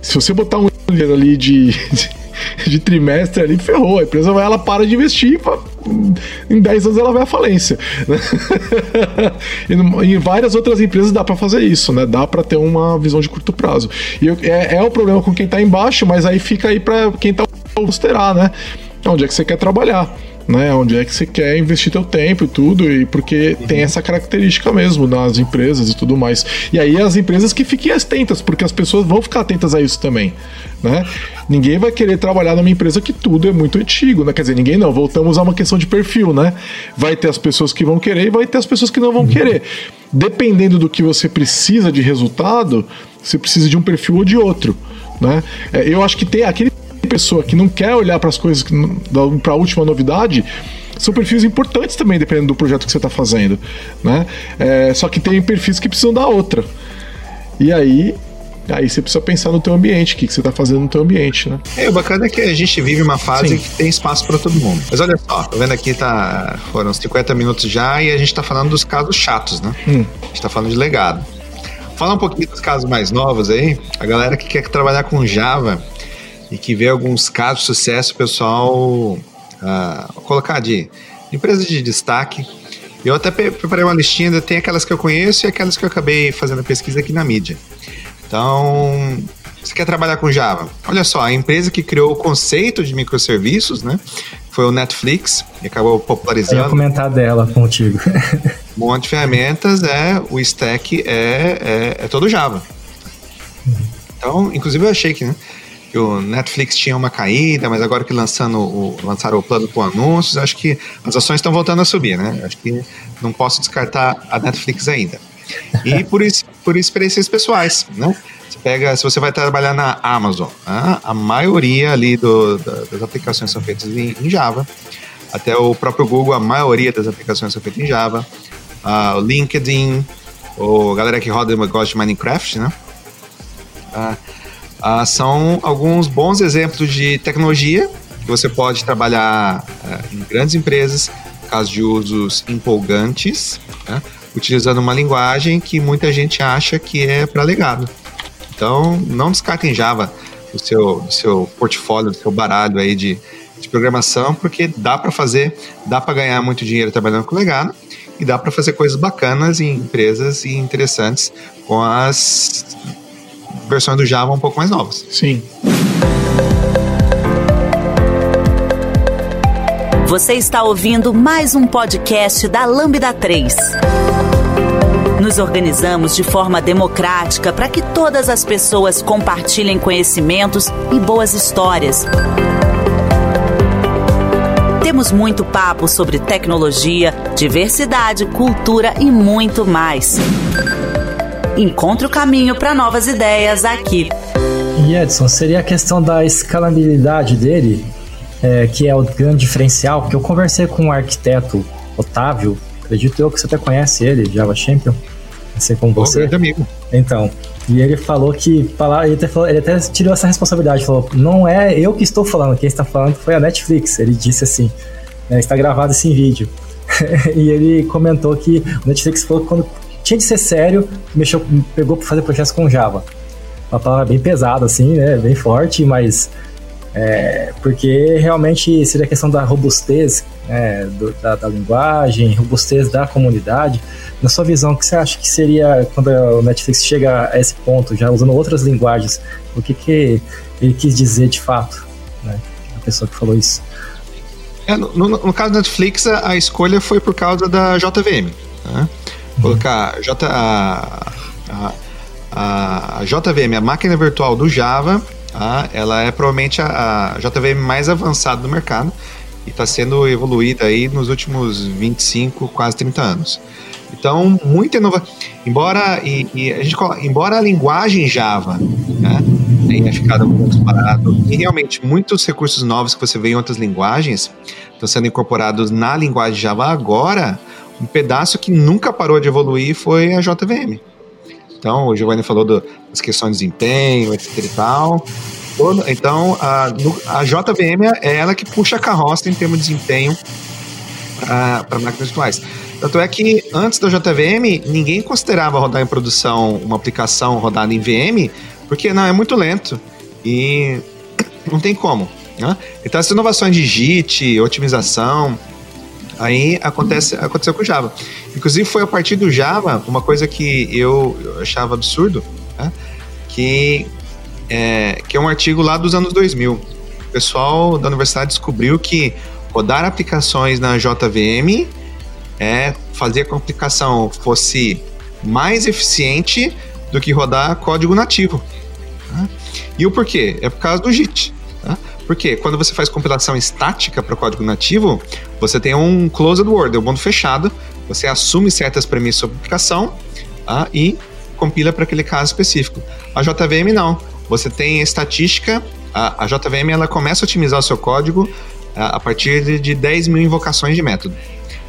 Se você botar um ali de, de de trimestre ali, ferrou. A empresa vai, ela para de investir, pra, em 10 anos ela vai à falência. em várias outras empresas dá para fazer isso, né? Dá para ter uma visão de curto prazo. E é, é o problema com quem tá embaixo, mas aí fica aí para quem tá considerar, né? Onde é que você quer trabalhar? Né? Onde é que você quer investir teu tempo e tudo, e porque uhum. tem essa característica mesmo nas empresas e tudo mais. E aí as empresas que fiquem atentas, porque as pessoas vão ficar atentas a isso também, né? Ninguém vai querer trabalhar numa empresa que tudo é muito antigo, né? Quer dizer, ninguém não, voltamos a uma questão de perfil, né? Vai ter as pessoas que vão querer e vai ter as pessoas que não vão uhum. querer. Dependendo do que você precisa de resultado, você precisa de um perfil ou de outro, né? É, eu acho que tem aquele pessoa que não quer olhar para as coisas para a última novidade são perfis importantes também, dependendo do projeto que você está fazendo, né? É, só que tem perfis que precisam da outra. E aí, aí você precisa pensar no teu ambiente, o que, que você está fazendo no teu ambiente, né?
É, o bacana é que a gente vive uma fase Sim. que tem espaço para todo mundo. Mas olha só, tô vendo aqui, tá, foram 50 minutos já e a gente está falando dos casos chatos, né? Hum. A gente está falando de legado. Fala um pouquinho dos casos mais novos aí. A galera que quer trabalhar com Java e que vê alguns casos de sucesso, o pessoal uh, colocar de empresas de destaque. Eu até preparei uma listinha, tem aquelas que eu conheço e aquelas que eu acabei fazendo pesquisa aqui na mídia. Então, você quer trabalhar com Java? Olha só, a empresa que criou o conceito de microserviços, né? Foi o Netflix, e acabou popularizando. Eu
ia comentar dela contigo.
um monte de ferramentas, é, o stack é, é, é todo Java. Então, inclusive eu achei que, né, que o Netflix tinha uma caída, mas agora que lançando o, lançaram o plano com anúncios, acho que as ações estão voltando a subir, né? Acho que não posso descartar a Netflix ainda. E por, isso, por experiências pessoais, né? pega, se você vai trabalhar na Amazon, né, a maioria ali do, da, das aplicações são feitas em, em, Java. Até o próprio Google, a maioria das aplicações são feitas em Java. Uh, o LinkedIn, o galera que roda gosta de Minecraft, né? Uh, uh, são alguns bons exemplos de tecnologia que você pode trabalhar em grandes empresas, caso de usos empolgantes, né? utilizando uma linguagem que muita gente acha que é para legado. Então, não descartem Java do seu, seu portfólio, do seu baralho aí de, de programação, porque dá para fazer, dá para ganhar muito dinheiro trabalhando com legado e dá para fazer coisas bacanas em empresas e interessantes com as versões do Java um pouco mais novas.
Sim.
Você está ouvindo mais um podcast da Lambda 3. Nos organizamos de forma democrática para que todas as pessoas compartilhem conhecimentos e boas histórias. Temos muito papo sobre tecnologia, diversidade, cultura e muito mais. Encontre o caminho para novas ideias aqui.
E Edson, seria a questão da escalabilidade dele, é, que é o grande diferencial, porque eu conversei com o arquiteto Otávio, acredito eu que você até conhece ele, Java Champion ser com você.
amigo.
Então, e ele falou que ele até, falou, ele até tirou essa responsabilidade, falou: não é eu que estou falando, quem está falando foi a Netflix. Ele disse assim: né, está gravado esse em vídeo. e ele comentou que o Netflix falou que quando tinha de ser sério, mexeu, pegou para fazer projetos com Java. Uma palavra bem pesada, assim, né? Bem forte, mas é, porque realmente seria a questão da robustez né, do, da, da, linguagem, robustez da comunidade. Na sua visão, o que você acha que seria quando o Netflix chega a esse ponto, já usando outras linguagens, o que, que ele quis dizer de fato, né, a pessoa que falou isso?
É, no, no, no, caso da Netflix, a, a, escolha foi por causa da JVM. Né? Colocar J, a, a, a JVM, a máquina virtual do Java, Tá? Ela é provavelmente a, a JVM mais avançada do mercado e está sendo evoluída aí nos últimos 25, quase 30 anos. Então, muita inovação. Embora, e, e, a gente, embora a linguagem Java né, tenha ficado muito parado, e realmente muitos recursos novos que você vê em outras linguagens estão sendo incorporados na linguagem Java agora, um pedaço que nunca parou de evoluir foi a JVM. Então, o Giovanni falou do, das questões de desempenho, etc e tal. Então, a, a JVM é ela que puxa a carroça em termos de desempenho para máquinas virtuais. Tanto é que antes da JVM, ninguém considerava rodar em produção uma aplicação rodada em VM, porque não, é muito lento e não tem como. Né? Então, as inovações de JIT, otimização, Aí acontece, aconteceu com Java. Inclusive foi a partir do Java, uma coisa que eu, achava absurdo, né? que, é, que é um artigo lá dos anos 2000. O pessoal da universidade descobriu que rodar aplicações na JVM é fazer com que a aplicação fosse mais eficiente do que rodar código nativo. Tá? E o porquê? É por causa do JIT. Tá? Porque quando você faz compilação estática para código nativo, você tem um closed world, é um mundo fechado, você assume certas premissas sobre a aplicação tá? e compila para aquele caso específico. A JVM não. Você tem estatística, a, a JVM ela começa a otimizar o seu código a, a partir de, de 10 mil invocações de método.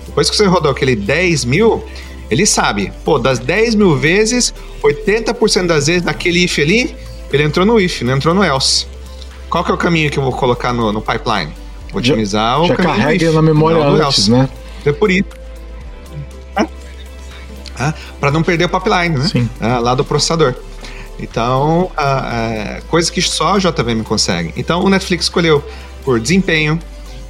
Depois que você rodou aquele 10 mil, ele sabe, pô, das 10 mil vezes, 80% das vezes naquele if ali, ele entrou no if, não entrou no else. Qual que é o caminho que eu vou colocar no, no pipeline? Vou otimizar
já,
o
já
caminho.
carrega na memória antes, né?
É por isso. né? para não perder o pipeline né? Uh, lá do processador. Então, uh, coisas que só a JVM consegue. Então, o Netflix escolheu por desempenho,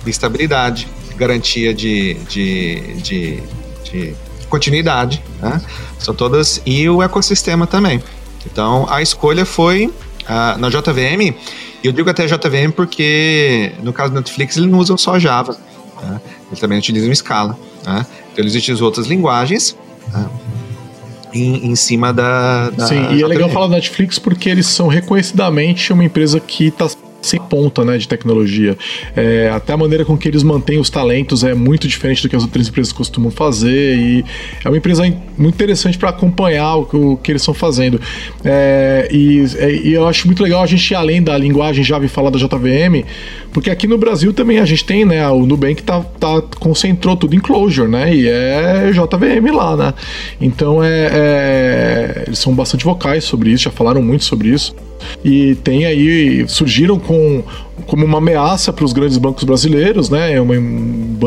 estabilidade, garantia de, de, de, de continuidade, né? São todas. E o ecossistema também. Então, a escolha foi uh, na JVM. E eu digo até JVM porque, no caso do Netflix, eles não usam só Java. Né? Eles também utilizam Scala. Né? Então, eles utilizam outras linguagens. Né? Em, em, cima da, da
Sim, e é legal falar do Netflix porque eles são reconhecidamente uma empresa que está sem ponta né, de tecnologia. É, até a maneira com que eles mantêm os talentos é muito diferente do que as outras empresas costumam fazer e é uma empresa muito interessante para acompanhar o que, o que, eles estão fazendo. É, e, é, e, eu acho muito legal a gente ir além da linguagem Java e falar da JVM, porque aqui no Brasil também a gente tem, né, o Nubank tá, tá concentrou tudo em Clojure, né, e é JVM lá, né. Então é, é eles são bastante vocais sobre isso, já falaram muito sobre isso e tem aí surgiram com como uma ameaça para os grandes bancos brasileiros, né? É uma, um,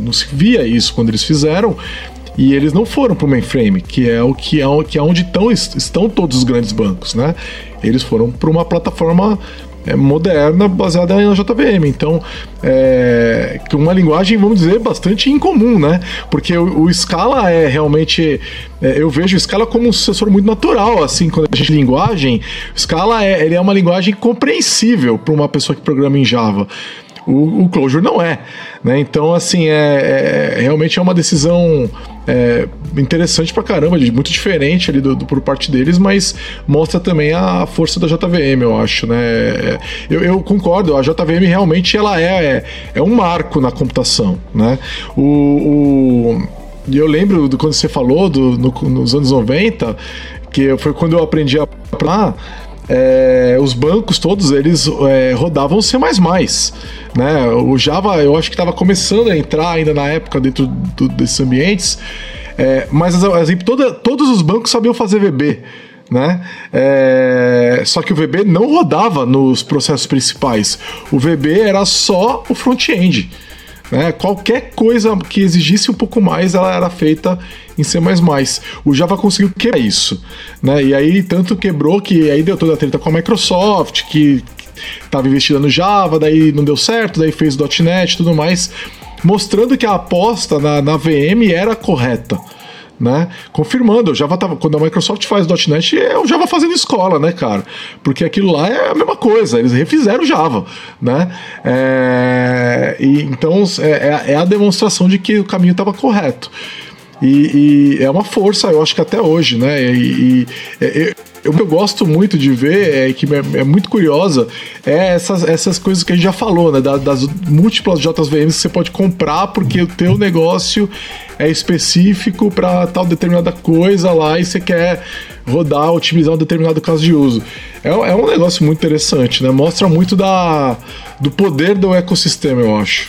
não se via isso quando eles fizeram. E eles não foram para o mainframe, que é o que é, que é onde tão, estão todos os grandes bancos, né? Eles foram para uma plataforma moderna baseada na JVM. Então, é uma linguagem, vamos dizer, bastante incomum, né? Porque o, o Scala é realmente. É, eu vejo o Scala como um sucessor muito natural, assim, quando a gente linguagem. Scala é, ele é uma linguagem compreensível para uma pessoa que programa em Java. O, Clojure não é. Né? Então, assim, é, é, realmente é uma decisão é, interessante pra caramba, muito diferente ali do, do, por parte deles, mas mostra também a força da JVM, eu acho, né? É, eu, eu concordo, a JVM realmente ela é, é, é um marco na computação, né? O, o eu lembro do quando você falou do, no, nos anos 90, que foi quando eu aprendi a é, os bancos todos eles é, rodavam C++, né? O Java eu acho que estava começando a entrar ainda na época dentro do, desses ambientes, é, mas exemplo, toda, todos os bancos sabiam fazer VB, né? É, só que o VB não rodava nos processos principais. O VB era só o front-end. Né? Qualquer coisa que exigisse um pouco mais, ela era feita em C++. O Java conseguiu quebrar isso, né? E aí tanto quebrou que aí deu toda a treta com a Microsoft, que estava investida no Java, daí não deu certo, daí fez .NET e tudo mais, mostrando que a aposta na, na VM era correta né? Confirmando, o Java tava, quando a Microsoft faz .NET, é o Java fazendo escola, né, cara? Porque aquilo lá é a mesma coisa, eles refizeram o Java, né? É, e, então é, é, é a demonstração de que o caminho estava correto. E, e, é uma força, eu acho que até hoje, né? E, e eu, eu gosto muito de ver, é, que é, é, muito curiosa, é essas, essas coisas que a gente já falou, né? Das, das múltiplas JVMs que você pode comprar porque o teu negócio é específico para tal determinada coisa lá e você quer rodar, otimizar um determinado caso de uso. É, é um negócio muito interessante, né? Mostra muito da, do poder do ecossistema, eu acho.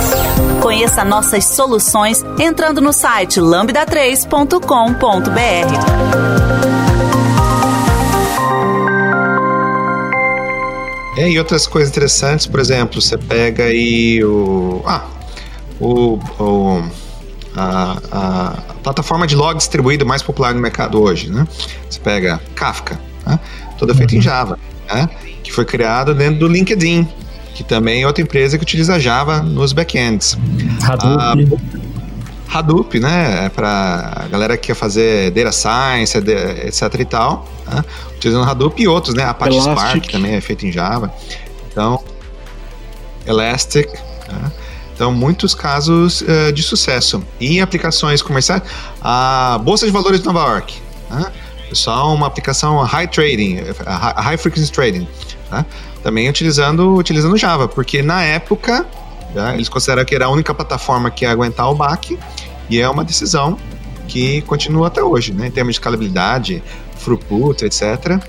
Conheça nossas soluções entrando no site lambda3.com.br.
É, e outras coisas interessantes, por exemplo, você pega aí o. Ah, o. o a, a, plataforma de log distribuído mais popular no mercado hoje, né? Você pega Kafka, né? toda feita uhum. em Java, né? que foi criado dentro do LinkedIn, que também é outra empresa que utiliza Java nos backends. Hadoop. Ah, Hadoop, né? É para galera que quer fazer data science, etc e tal, né? utilizando Hadoop e outros, né? Apache Elastic. Spark também é feito em Java. Então, Elastic. Né? Então, muitos casos uh, de sucesso. E em aplicações comerciais, a Bolsa de Valores de Nova York. Né? Só uma aplicação high trading, high frequency trading. Né? Também utilizando, utilizando Java, porque na época né, eles consideraram que era a única plataforma que ia aguentar o back E é uma decisão que continua até hoje, né, em termos de escalabilidade, throughput, etc.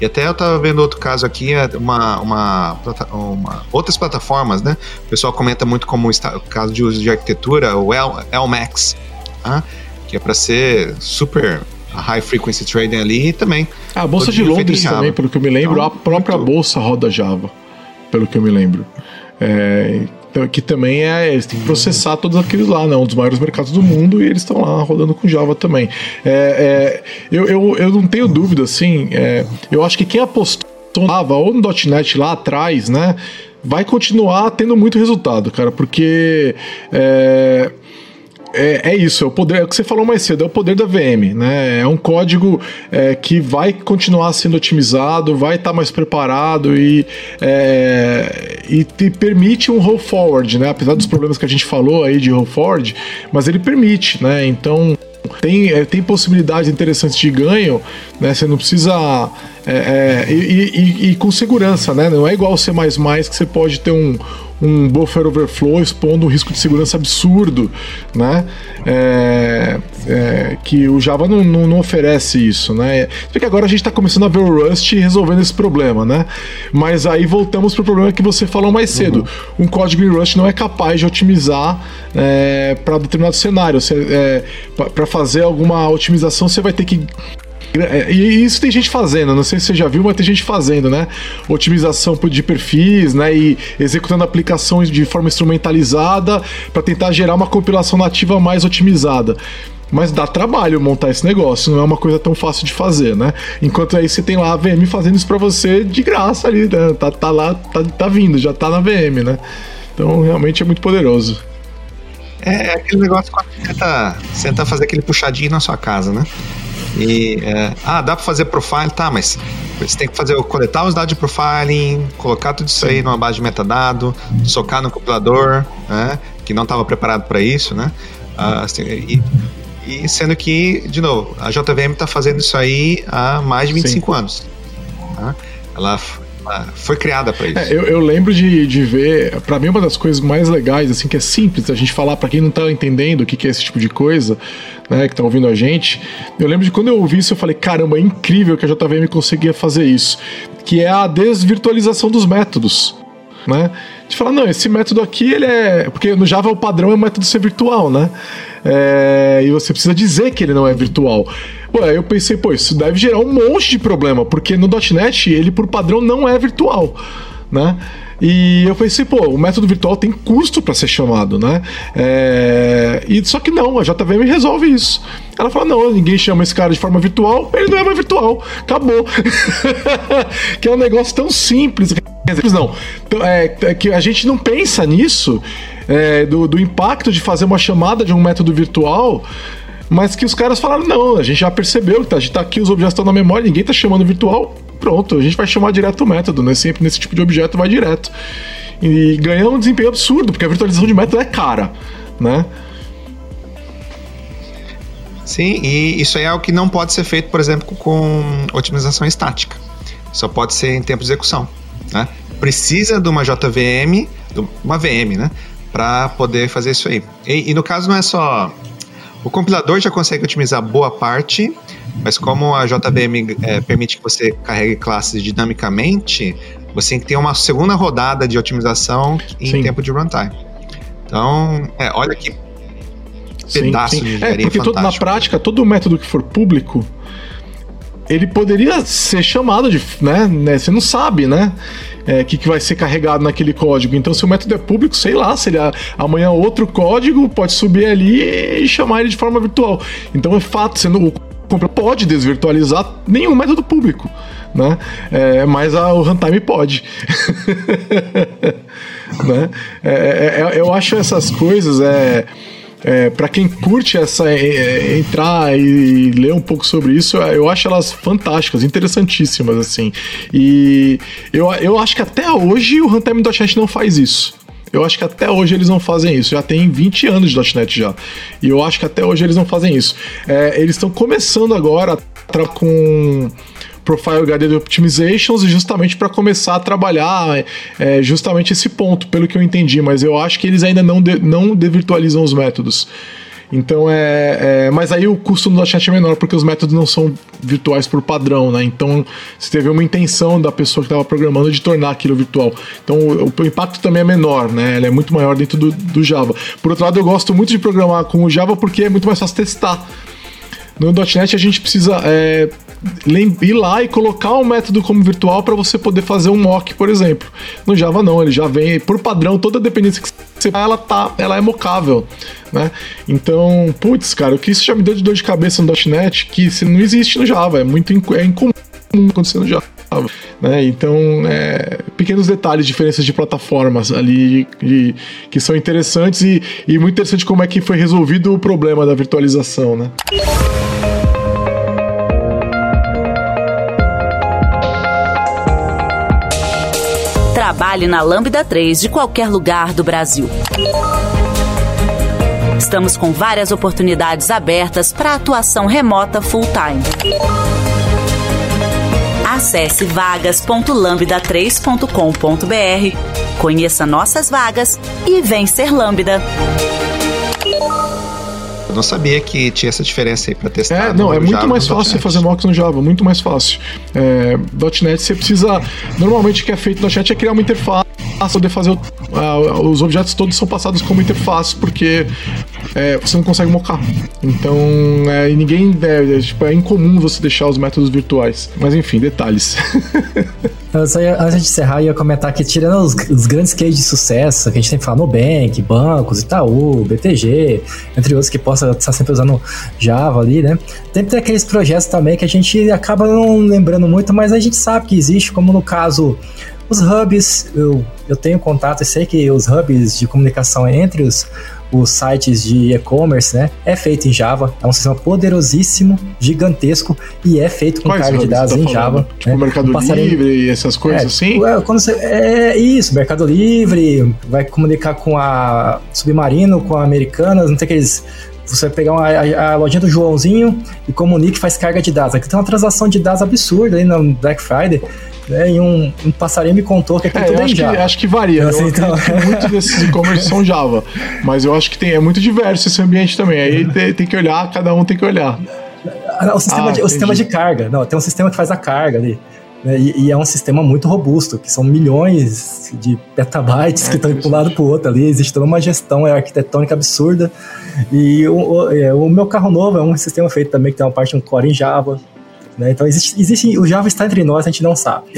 E até eu estava vendo outro caso aqui, é uma, uma, uma, outras plataformas, né? O pessoal comenta muito como o caso de uso de arquitetura, o LMAX, tá? que é para ser super high frequency trading ali e também.
A bolsa de Londres também, pelo que eu me lembro, então, a própria muito... bolsa roda Java, pelo que eu me lembro. É, então, que também é. Eles têm que processar todos aqueles lá, né? Um dos maiores mercados do mundo e eles estão lá rodando com Java também. É, é, eu, eu, eu não tenho dúvida, assim. É, eu acho que quem apostou Java ou no .NET lá atrás, né? Vai continuar tendo muito resultado, cara, porque. É, é, é, isso, é o poder, é o que você falou mais cedo, é o poder da VM, né? É um código é, que vai continuar sendo otimizado, vai estar tá mais preparado e, é, e te permite um roll forward, né? Apesar dos problemas que a gente falou aí de roll forward, mas ele permite, né? Então tem, é, tem possibilidades interessantes de ganho, né? Você não precisa. É, é, e, e, e, com segurança, né? Não é igual o C que você pode ter um, um buffer overflow expondo um risco de segurança absurdo, né? É, é, que o Java não, não, não, oferece isso, né? Porque agora a gente está começando a ver o Rust resolvendo esse problema, né? Mas aí voltamos para o problema que você falou mais cedo. Uhum. Um código em Rust não é capaz de otimizar é, para determinado cenário. É, para fazer alguma otimização, você vai ter que e isso tem gente fazendo, não sei se você já viu, mas tem gente fazendo, né? Otimização de perfis, né? E executando aplicações de forma instrumentalizada para tentar gerar uma compilação nativa mais otimizada. Mas dá trabalho montar esse negócio, não é uma coisa tão fácil de fazer, né? Enquanto aí você tem lá a VM fazendo isso para você de graça ali, né? Tá, tá lá, tá, tá vindo, já tá na VM, né? Então realmente é muito poderoso.
É, é aquele negócio quando você tenta, você tenta fazer aquele puxadinho na sua casa, né? E, é, ah, dá para fazer profile, tá, mas você tem que fazer coletar os dados de profiling, colocar tudo isso aí numa base de metadado, socar no compilador, né, que não estava preparado para isso, né? Ah, assim, e, e, sendo que, de novo, a JVM está fazendo isso aí há mais de 25 Sim. anos. Tá? Ela foi criada para isso.
É, eu, eu, lembro de, de ver, para mim uma das coisas mais legais, assim, que é simples a gente falar para quem não tá entendendo o que, que é esse tipo de coisa, né, que tá ouvindo a gente. Eu lembro de quando eu ouvi isso, eu falei, caramba, é incrível que a JVM conseguia fazer isso, que é a desvirtualização dos métodos, né? De falar, não, esse método aqui, ele é. Porque no Java o padrão é o método ser virtual, né? É... E você precisa dizer que ele não é virtual. Pô, eu pensei, pô, isso deve gerar um monte de problema, porque no .NET ele por padrão não é virtual, né? E eu pensei, pô, o método virtual tem custo para ser chamado, né? É... E só que não, a JVM resolve isso. Ela fala: não, ninguém chama esse cara de forma virtual, ele não é mais virtual, acabou. que é um negócio tão simples. Não, é, é que a gente não pensa nisso, é, do, do impacto de fazer uma chamada de um método virtual mas que os caras falaram: não, a gente já percebeu que tá, a gente tá aqui, os objetos estão na memória, ninguém tá chamando virtual, pronto, a gente vai chamar direto o método, né? Sempre nesse tipo de objeto vai direto. E ganha um desempenho absurdo, porque a virtualização de método é cara, né?
Sim, e isso aí é algo que não pode ser feito, por exemplo, com otimização estática. Só pode ser em tempo de execução. Né? Precisa de uma JVM, de uma VM, né? Para poder fazer isso aí. E, e no caso não é só o compilador já consegue otimizar boa parte, mas como a JVM é, permite que você carregue classes dinamicamente, você tem que ter uma segunda rodada de otimização em Sim. tempo de runtime. Então, é, olha que
pedaço sim, sim. de É, porque todo, na prática, todo método que for público, ele poderia ser chamado de, né, né você não sabe, né? É, que, que vai ser carregado naquele código. Então, se o método é público, sei lá, se ele amanhã outro código pode subir ali e chamar ele de forma virtual. Então, é fato, sendo o pode desvirtualizar nenhum método público, né? É, mas a, o runtime pode. né? É, é, é, eu acho essas coisas é é, para quem curte essa é, é, entrar e ler um pouco sobre isso, eu acho elas fantásticas, interessantíssimas assim. E eu, eu acho que até hoje o Runtime .NET não faz isso. Eu acho que até hoje eles não fazem isso. Já tem 20 anos de .NET já. E eu acho que até hoje eles não fazem isso. É, eles estão começando agora com Profile Guided Optimizations justamente para começar a trabalhar é, justamente esse ponto, pelo que eu entendi, mas eu acho que eles ainda não, de, não devirtualizam os métodos. Então é, é, Mas aí o custo do .NET é menor, porque os métodos não são virtuais por padrão, né? Então você teve uma intenção da pessoa que estava programando de tornar aquilo virtual. Então o, o, impacto também é menor, né? Ele é muito maior dentro do, do Java. Por outro lado, eu gosto muito de programar com o Java porque é muito mais fácil testar. No .NET a gente precisa é, ir lá e colocar um método como virtual para você poder fazer um mock, por exemplo. No Java não, ele já vem por padrão, toda dependência que você ela tá, ela é mocável, né? Então, putz, cara, o que isso já me deu de dor de cabeça no .NET que não existe no Java, é muito é incomum acontecer no Java. Né? Então, é, pequenos detalhes, diferenças de plataformas ali de, que são interessantes e, e muito interessante como é que foi resolvido o problema da virtualização, né?
Trabalhe na Lambda 3 de qualquer lugar do Brasil. Estamos com várias oportunidades abertas para atuação remota full-time. Acesse vagas.lambda3.com.br, conheça nossas vagas e vem ser Lambda
não sabia que tinha essa diferença aí para testar.
É, não, é muito Java mais fácil você fazer mocks no Java, muito mais fácil. É, .NET você precisa. Normalmente o que é feito no .NET é criar uma interface, poder fazer. Uh, os objetos todos são passados como interface, porque é, você não consegue mocar. Então, é, ninguém. É, tipo, é incomum você deixar os métodos virtuais. Mas enfim, detalhes.
Eu só ia, antes de encerrar, ia comentar que, tirando os, os, grandes cases de sucesso, que a gente tem que falar Nubank, bancos, Itaú, BTG, entre outros que possa estar sempre usando Java ali, né? Tem, tem aqueles projetos também que a gente acaba não lembrando muito, mas a gente sabe que existe, como no caso os hubs, eu, eu tenho contato, eu sei que os hubs de comunicação entre os, os sites de e-commerce, né? É feito em Java, é um sistema poderosíssimo, gigantesco e é feito com carga de dados tá em falando? Java.
Tipo né? Mercado Livre e essas coisas
é,
assim?
É, quando você, é isso, Mercado Livre, vai comunicar com a Submarino, com a Americanas, não tem aqueles você vai pegar uma, a, a, lojinha do Joãozinho e comunica e faz carga de dados. Aqui tem uma transação de dados absurda aí no Black Friday. Né, e um, um passarinho me contou que aqui é, tudo
é
acho
Java.
Que,
acho que varia. Assim, então... Muitos desses e-commerce são Java. Mas eu acho que tem, é muito diverso esse ambiente também. Aí tem, tem que olhar, cada um tem que olhar.
O sistema, ah, de, o sistema de carga. Não, tem um sistema que faz a carga ali. Né, e, e, é um sistema muito robusto, que são milhões de petabytes é, que estão de um lado para o outro ali. Existe toda uma gestão arquitetônica absurda. E o, o, é, o, meu carro novo é um sistema feito também que tem uma parte um core em Java. Né? Então existe, existe, o Java está entre nós, a gente não sabe.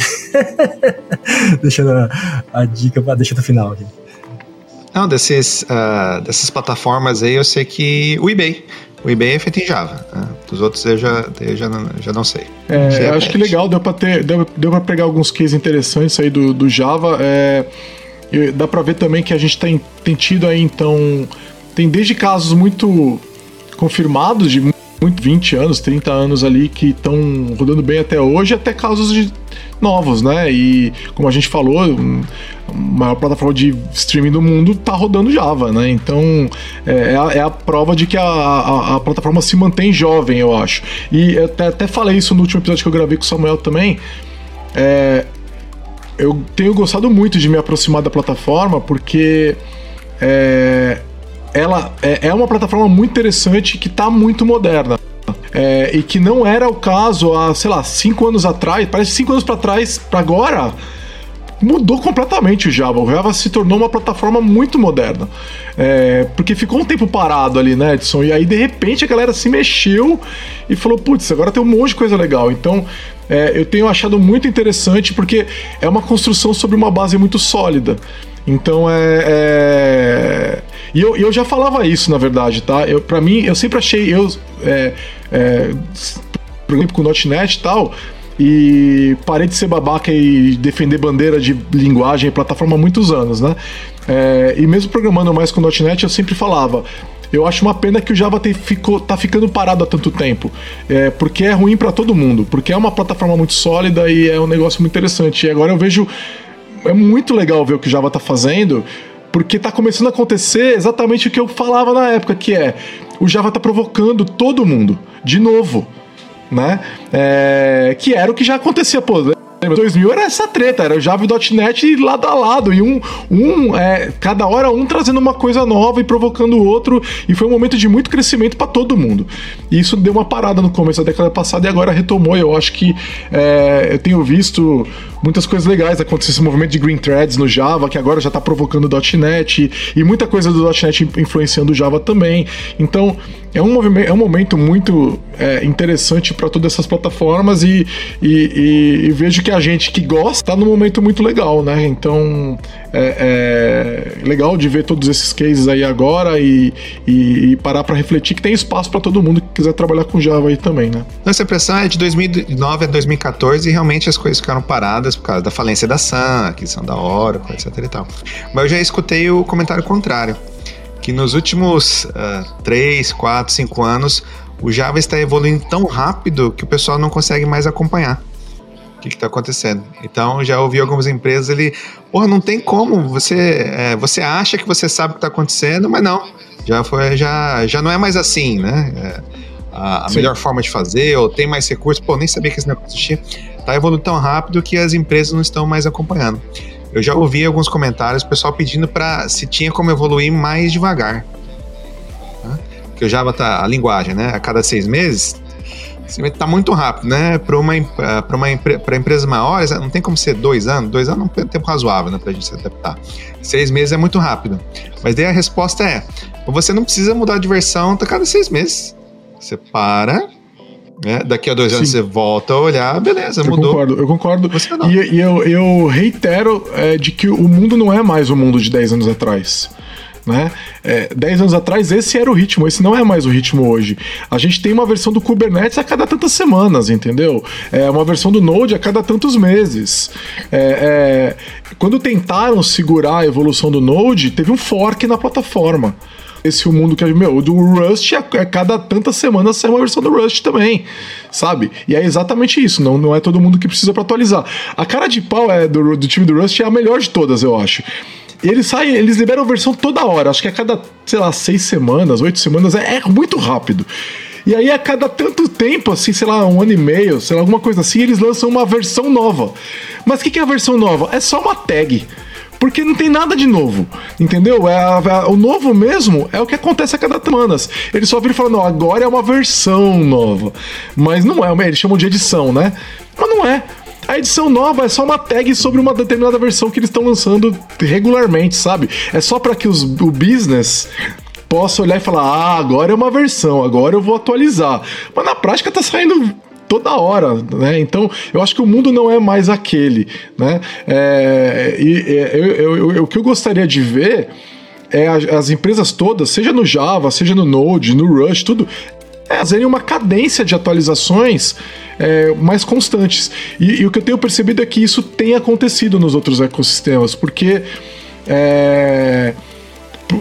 Deixando a, a dica para deixar no final aqui.
Não, desses, uh, dessas plataformas aí, eu sei que o eBay. O eBay é feito em Java. Né? Dos outros eu já, eu já, não, já não sei.
É, eu acho que legal, deu para ter, deu, deu para pegar alguns cases interessantes aí do, do Java. É, dá para ver também que a gente tem, tem tido aí, então, tem desde casos muito confirmados de muito 20 anos, 30 anos ali que estão rodando bem até hoje, até casos de novos, né? E como a gente falou, a maior plataforma de streaming do mundo tá rodando Java, né? Então é, é, a, é a, prova de que a, a, a, plataforma se mantém jovem, eu acho. E eu até, até falei isso no último episódio que eu gravei com o Samuel também. É, eu tenho gostado muito de me aproximar da plataforma porque é, ela é, é uma plataforma muito interessante que está muito moderna. É, e que não era o caso há, sei lá, cinco anos atrás, parece cinco anos para trás, para agora, mudou completamente o Java. O Java se tornou uma plataforma muito moderna. É, porque ficou um tempo parado ali, né, Edson? E aí, de repente, a galera se mexeu e falou: putz, agora tem um monte de coisa legal. Então, é, eu tenho achado muito interessante porque é uma construção sobre uma base muito sólida. Então é. é... E eu, eu já falava isso, na verdade, tá? Eu, pra mim, eu sempre achei. Eu, é, é, por exemplo, com .NET e tal, e parei de ser babaca e defender bandeira de linguagem e plataforma há muitos anos, né? É, e mesmo programando mais com .NET, eu sempre falava. Eu acho uma pena que o Java tem, ficou, tá ficando parado há tanto tempo. É, porque é ruim para todo mundo. Porque é uma plataforma muito sólida e é um negócio muito interessante. E agora eu vejo é muito legal ver o que o Java tá fazendo, porque tá começando a acontecer exatamente o que eu falava na época, que é o Java tá provocando todo mundo, de novo, né? É, que era o que já acontecia, pô. 2000 era essa treta, era o Java e .NET lado a lado, e um, um é, cada hora um trazendo uma coisa nova e provocando o outro, e foi um momento de muito crescimento para todo mundo. E isso deu uma parada no começo da década passada e agora retomou, eu acho que é, eu tenho visto muitas coisas legais acontecer, esse movimento de Green Threads no Java, que agora já está provocando .NET, e, e muita coisa do .NET influenciando o Java também, então é um, movimento, é um momento muito é, interessante para todas essas plataformas e, e, e, e, vejo que a gente que gosta está num momento muito legal, né? Então é, é legal de ver todos esses cases aí agora e, e parar para refletir que tem espaço para todo mundo que quiser trabalhar com Java aí também, né?
Nossa impressão é de 2009 a 2014 e realmente as coisas ficaram paradas por causa da falência da Sun, aquisição da Oracle, etc e tal. Mas eu já escutei o comentário contrário que nos últimos uh, 3, 4, 5 anos o Java está evoluindo tão rápido que o pessoal não consegue mais acompanhar o que está acontecendo. Então já ouvi algumas empresas ali, porra, não tem como, você, é, você acha que você sabe o que está acontecendo, mas não, já foi, já, já não é mais assim, né? É, a, a melhor forma de fazer, ou tem mais recursos, pô, nem sabia que esse negócio existia. Está evoluindo tão rápido que as empresas não estão mais acompanhando. Eu já ouvi alguns comentários, pessoal pedindo para se tinha como evoluir mais devagar. Né? Que o Java tá a linguagem, né? A cada seis meses está muito rápido, né? Para uma para uma para empresas maiores não tem como ser dois anos, dois anos é um tempo razoável, né? Para a gente se adaptar. Seis meses é muito rápido. Mas daí a resposta é: você não precisa mudar de versão a cada seis meses. Você para, né? Daqui a dois anos você volta a olhar, beleza,
eu
mudou.
Concordo, eu concordo. Você não. E, e eu, eu reitero é, de que o mundo não é mais o mundo de 10 anos atrás. Né? É, 10 anos atrás esse era o ritmo, esse não é mais o ritmo hoje. A gente tem uma versão do Kubernetes a cada tantas semanas, entendeu? É uma versão do Node a cada tantos meses. É, é, quando tentaram segurar a evolução do Node, teve um fork na plataforma esse o mundo que é meu. Do Rust, a, a, cada tantas semanas sai uma versão do Rust também, sabe? E é exatamente isso, não, não é todo mundo que precisa para atualizar. A cara de pau é do, do time do Rust é a melhor de todas, eu acho. E eles saem, eles liberam versão toda hora, acho que a cada, sei lá, seis semanas, oito semanas, é, é muito rápido. E aí, a cada tanto tempo, assim, sei lá, um ano e meio, sei lá, alguma coisa assim, eles lançam uma versão nova. Mas o que, que é a versão nova? É só uma tag. Porque não tem nada de novo, entendeu? É a, o novo mesmo é o que acontece a cada semanas. Eles só viram falando, agora é uma versão nova. Mas não é, eles chamam de edição, né? Mas não é. A edição nova é só uma tag sobre uma determinada versão que eles estão lançando regularmente, sabe? É só para que os, o business possa olhar e falar: ah, agora é uma versão, agora eu vou atualizar. Mas na prática tá saindo toda hora, né? Então, eu acho que o mundo não é mais aquele, né? É, e é, eu, eu, eu, o que eu gostaria de ver é as empresas todas, seja no Java, seja no Node, no Rush, tudo, é, fazerem uma cadência de atualizações é, mais constantes. E, e, o que eu tenho percebido é que isso tem acontecido nos outros ecossistemas, porque é,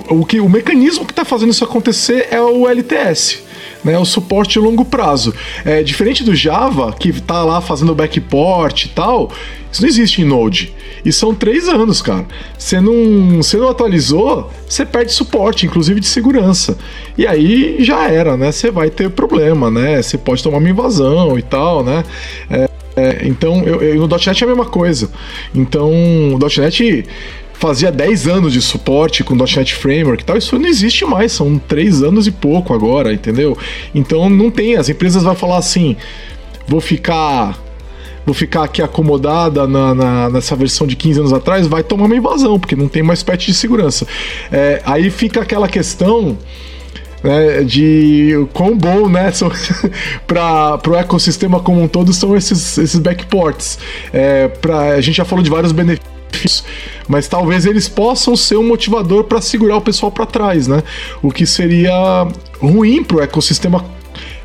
o, que, o mecanismo que está fazendo isso acontecer é o LTS né, o suporte de longo prazo. É diferente do Java, que tá lá fazendo backport e tal, isso não existe em Node. E são três anos, cara. Você não, você não atualizou, você perde suporte, inclusive de segurança. E aí já era, né? Você vai ter problema, né? Você pode tomar uma invasão e tal, né? É, é, então, eu, eu, no .NET é a mesma coisa. Então, o .NET fazia 10 anos de suporte com .NET Framework e tal, isso não existe mais, são 3 anos e pouco agora, entendeu? Então não tem, as empresas vão falar assim, vou ficar vou ficar aqui acomodada na, na, nessa versão de 15 anos atrás, vai tomar uma invasão, porque não tem mais patch de segurança. É, aí fica aquela questão né, de quão bom né, para o ecossistema como um todo são esses, esses backports. É, pra, a gente já falou de vários benefícios mas talvez eles possam ser um motivador para segurar o pessoal para trás, né? O que seria ruim para o ecossistema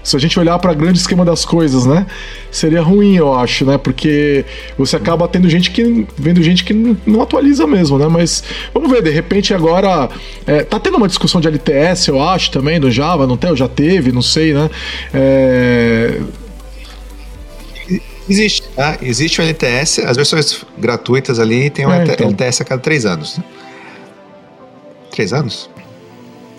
se a gente olhar para o grande esquema das coisas, né? Seria ruim, eu acho, né? Porque você acaba tendo gente que. vendo gente que não atualiza mesmo, né? Mas vamos ver, de repente agora. É, tá tendo uma discussão de LTS, eu acho, também, do Java, não tem? Já teve, não sei, né? É,
Existe, tá? Existe o LTS, as versões gratuitas ali tem o é, então. LTS a cada três anos. Né? Três anos?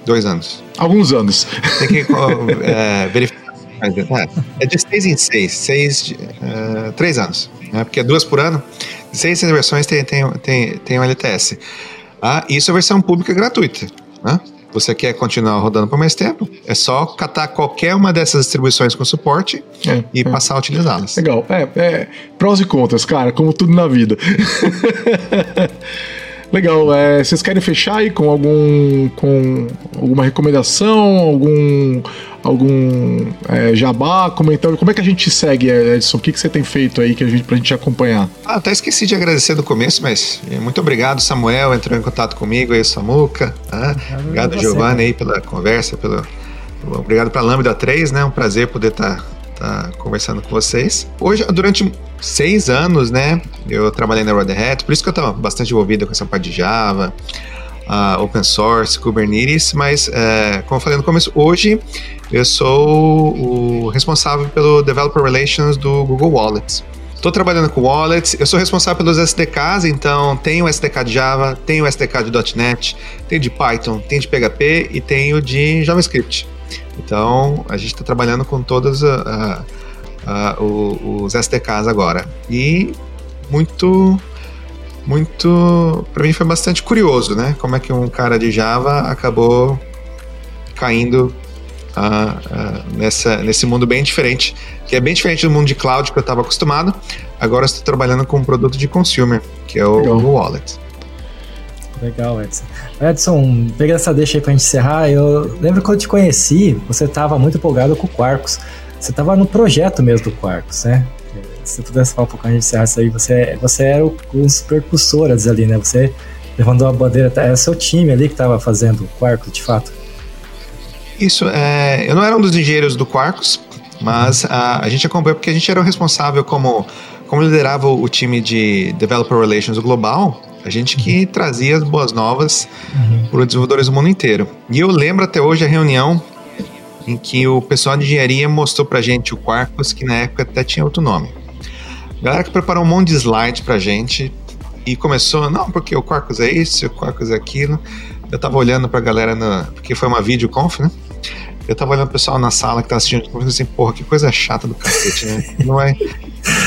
Dois anos.
Alguns anos.
Tem que é, verificar versões. É, de seis em seis, seis de, uh, três anos, né? porque é duas por ano. Seis, seis versões tem, tem, tem, tem o LTS. Ah, isso é versão pública gratuita. Né? Você quer continuar rodando por mais tempo? É só catar qualquer uma dessas distribuições com suporte é, e é. passar a utilizá-las.
Legal. É, é, prós e contras, cara, como tudo na vida. Legal. É, vocês querem fechar aí com algum com alguma recomendação, algum algum é, jabá, comentando como é que a gente segue, Edson? O que, que você tem feito aí que a gente, pra gente acompanhar?
Ah, até esqueci de agradecer no começo, mas é, muito obrigado, Samuel, entrou em contato comigo aí, Samuca. Né? Obrigado, Giovanni, aí pela conversa, pelo, obrigado pra Lambda 3, né? Um prazer poder estar tá tá conversando com vocês. Hoje, durante seis anos, né, eu trabalhei na Red Hat, por isso que eu estava bastante envolvido com essa parte de Java, uh, open source, Kubernetes, mas, uh, como eu falei no começo, hoje eu sou o responsável pelo Developer Relations do Google Wallets. Estou trabalhando com wallets, eu sou responsável pelos SDKs, então tenho o SDK de Java, tenho o SDK de .NET, tenho de Python, tenho de PHP e tenho de JavaScript. Então, a gente está trabalhando com todos a, a, a, os SDKs agora. E muito, muito. Para mim foi bastante curioso, né? Como é que um cara de Java acabou caindo nessa, nesse mundo bem diferente, que é bem diferente do mundo de cloud que eu estava acostumado. Agora estou trabalhando com um produto de consumer, que é o, o Wallet.
Legal, Edson. Edson, pega essa deixa aí pra gente encerrar. Eu lembro quando eu te conheci, você estava muito empolgado com o Quarkus. Você estava no projeto mesmo do Quarkus, né? Se tu pudesse falar um pouco a gente encerrar isso aí, você, você era um dos ali, né? Você levantou a bandeira, era seu time ali que estava fazendo o Quarkus, de fato.
Isso, é, eu não era um dos engenheiros do Quarkus, mas a, a gente acompanhou porque a gente era o responsável como, como liderava o, o time de Developer Relations global, a gente que trazia as boas novas uhum. para os desenvolvedores do mundo inteiro. E eu lembro até hoje a reunião em que o pessoal de engenharia mostrou para gente o Quarkus, que na época até tinha outro nome. A galera que preparou um monte de slide para gente e começou, não, porque o Quarkus é isso, o Quarkus é aquilo. Eu tava olhando pra galera, na, porque foi uma videoconf, né? Eu tava olhando o pessoal na sala que tá assistindo, pensando assim, porra, que coisa chata do cacete, né? Não vai,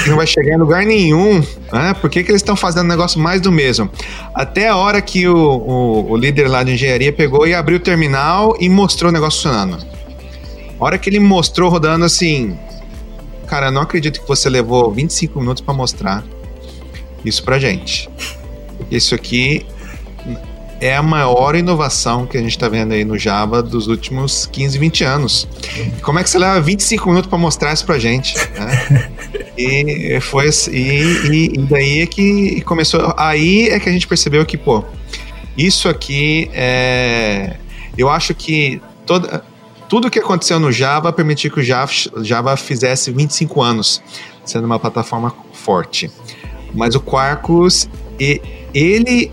não vai chegar em lugar nenhum, né? Por que, que eles estão fazendo negócio mais do mesmo? Até a hora que o, o, o, líder lá de engenharia pegou e abriu o terminal e mostrou o negócio funcionando. A hora que ele mostrou rodando assim, cara, não acredito que você levou 25 minutos para mostrar isso pra gente. Isso aqui é a maior inovação que a gente está vendo aí no Java dos últimos 15, 20 anos. Como é que você leva 25 minutos para mostrar isso para gente? Né? e foi e, e, daí é que começou. Aí é que a gente percebeu que, pô, isso aqui é. Eu acho que toda, tudo que aconteceu no Java permitiu que o Java, Java fizesse 25 anos, sendo uma plataforma forte. Mas o Quarkus, ele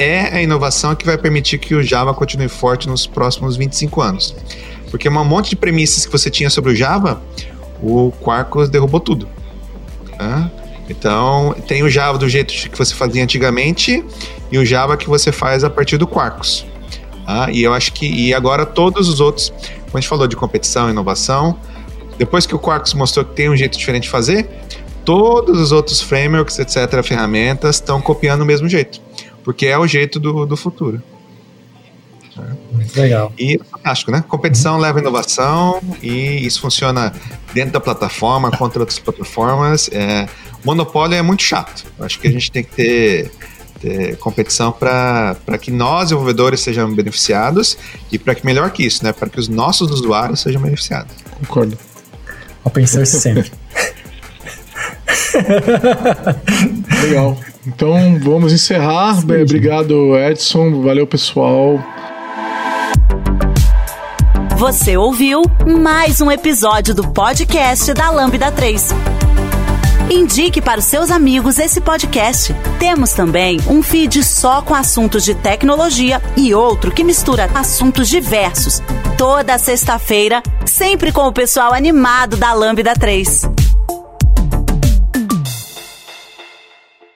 é a inovação que vai permitir que o Java continue forte nos próximos 25 anos. Porque um monte de premissas que você tinha sobre o Java, o Quarkus derrubou tudo. Tá? Então, tem o Java do jeito que você fazia antigamente e o Java que você faz a partir do Quarkus. Tá? E eu acho que e agora todos os outros, como a gente falou de competição, inovação, depois que o Quarkus mostrou que tem um jeito diferente de fazer, todos os outros frameworks, etc., ferramentas, estão copiando o mesmo jeito porque é o jeito do, do futuro.
Muito legal.
E fantástico, né? Competição uhum. leva inovação e isso funciona dentro da plataforma, contra outras plataformas. É, monopólio é muito chato. Acho que a gente tem que ter, ter competição para que nós, desenvolvedores, sejamos beneficiados e para que, melhor que isso, né? Para que os nossos usuários sejam beneficiados.
Concordo.
Open source sempre.
Legal. Então vamos encerrar. Sim, Obrigado, Edson. Valeu, pessoal.
Você ouviu mais um episódio do podcast da Lambda 3. Indique para os seus amigos esse podcast. Temos também um feed só com assuntos de tecnologia e outro que mistura assuntos diversos. Toda sexta-feira, sempre com o pessoal animado da Lambda 3.